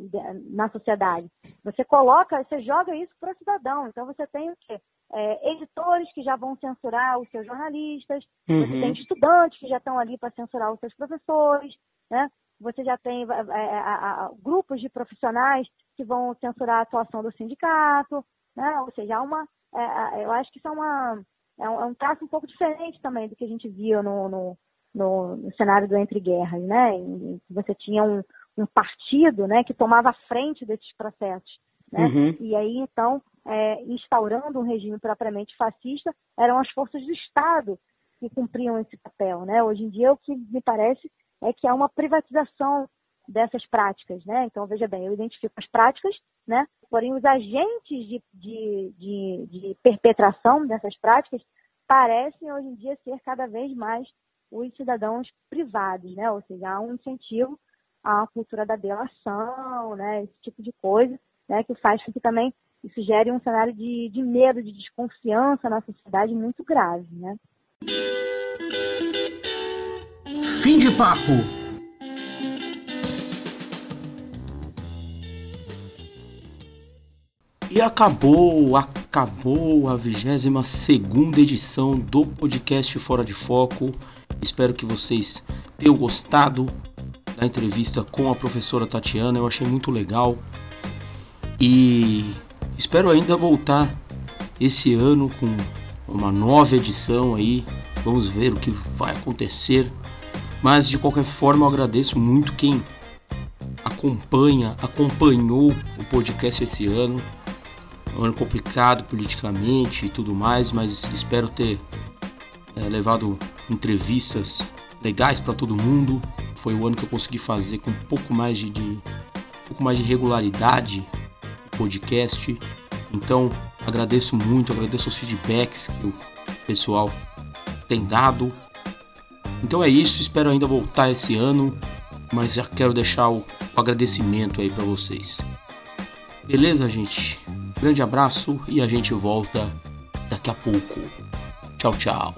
na sociedade. Você coloca, você joga isso para o cidadão. Então você tem o quê? É, editores que já vão censurar os seus jornalistas, uhum. você tem estudantes que já estão ali para censurar os seus professores, né? Você já tem é, é, grupos de profissionais que vão censurar a atuação do sindicato, né? Ou seja, há uma, é, eu acho que isso é, uma, é, um, é um traço um pouco diferente também do que a gente via no, no, no, no cenário do Entre Guerras, né? Você tinha um, um partido né, que tomava a frente desses processos. Né? Uhum. E aí, então, é, instaurando um regime propriamente fascista, eram as forças do Estado que cumpriam esse papel. Né? Hoje em dia, o que me parece é que há uma privatização dessas práticas. Né? Então, veja bem, eu identifico as práticas, né? Porém os agentes de, de, de, de perpetração dessas práticas parecem hoje em dia ser cada vez mais os cidadãos privados, né? ou seja, há um incentivo à cultura da delação, né? esse tipo de coisa, né? que faz com que também isso gere um cenário de, de medo, de desconfiança na sociedade muito grave. Né? Fim de papo! E acabou, acabou a 22 segunda edição do podcast Fora de Foco. Espero que vocês tenham gostado da entrevista com a professora Tatiana, eu achei muito legal. E espero ainda voltar esse ano com uma nova edição aí. Vamos ver o que vai acontecer. Mas de qualquer forma, eu agradeço muito quem acompanha, acompanhou o podcast esse ano um ano complicado politicamente e tudo mais, mas espero ter é, levado entrevistas legais para todo mundo. Foi o ano que eu consegui fazer com um pouco mais de, de um pouco mais de regularidade o podcast. Então agradeço muito, agradeço os feedbacks que o pessoal tem dado. Então é isso, espero ainda voltar esse ano, mas já quero deixar o, o agradecimento aí para vocês. Beleza, gente? Grande abraço e a gente volta daqui a pouco. Tchau, tchau.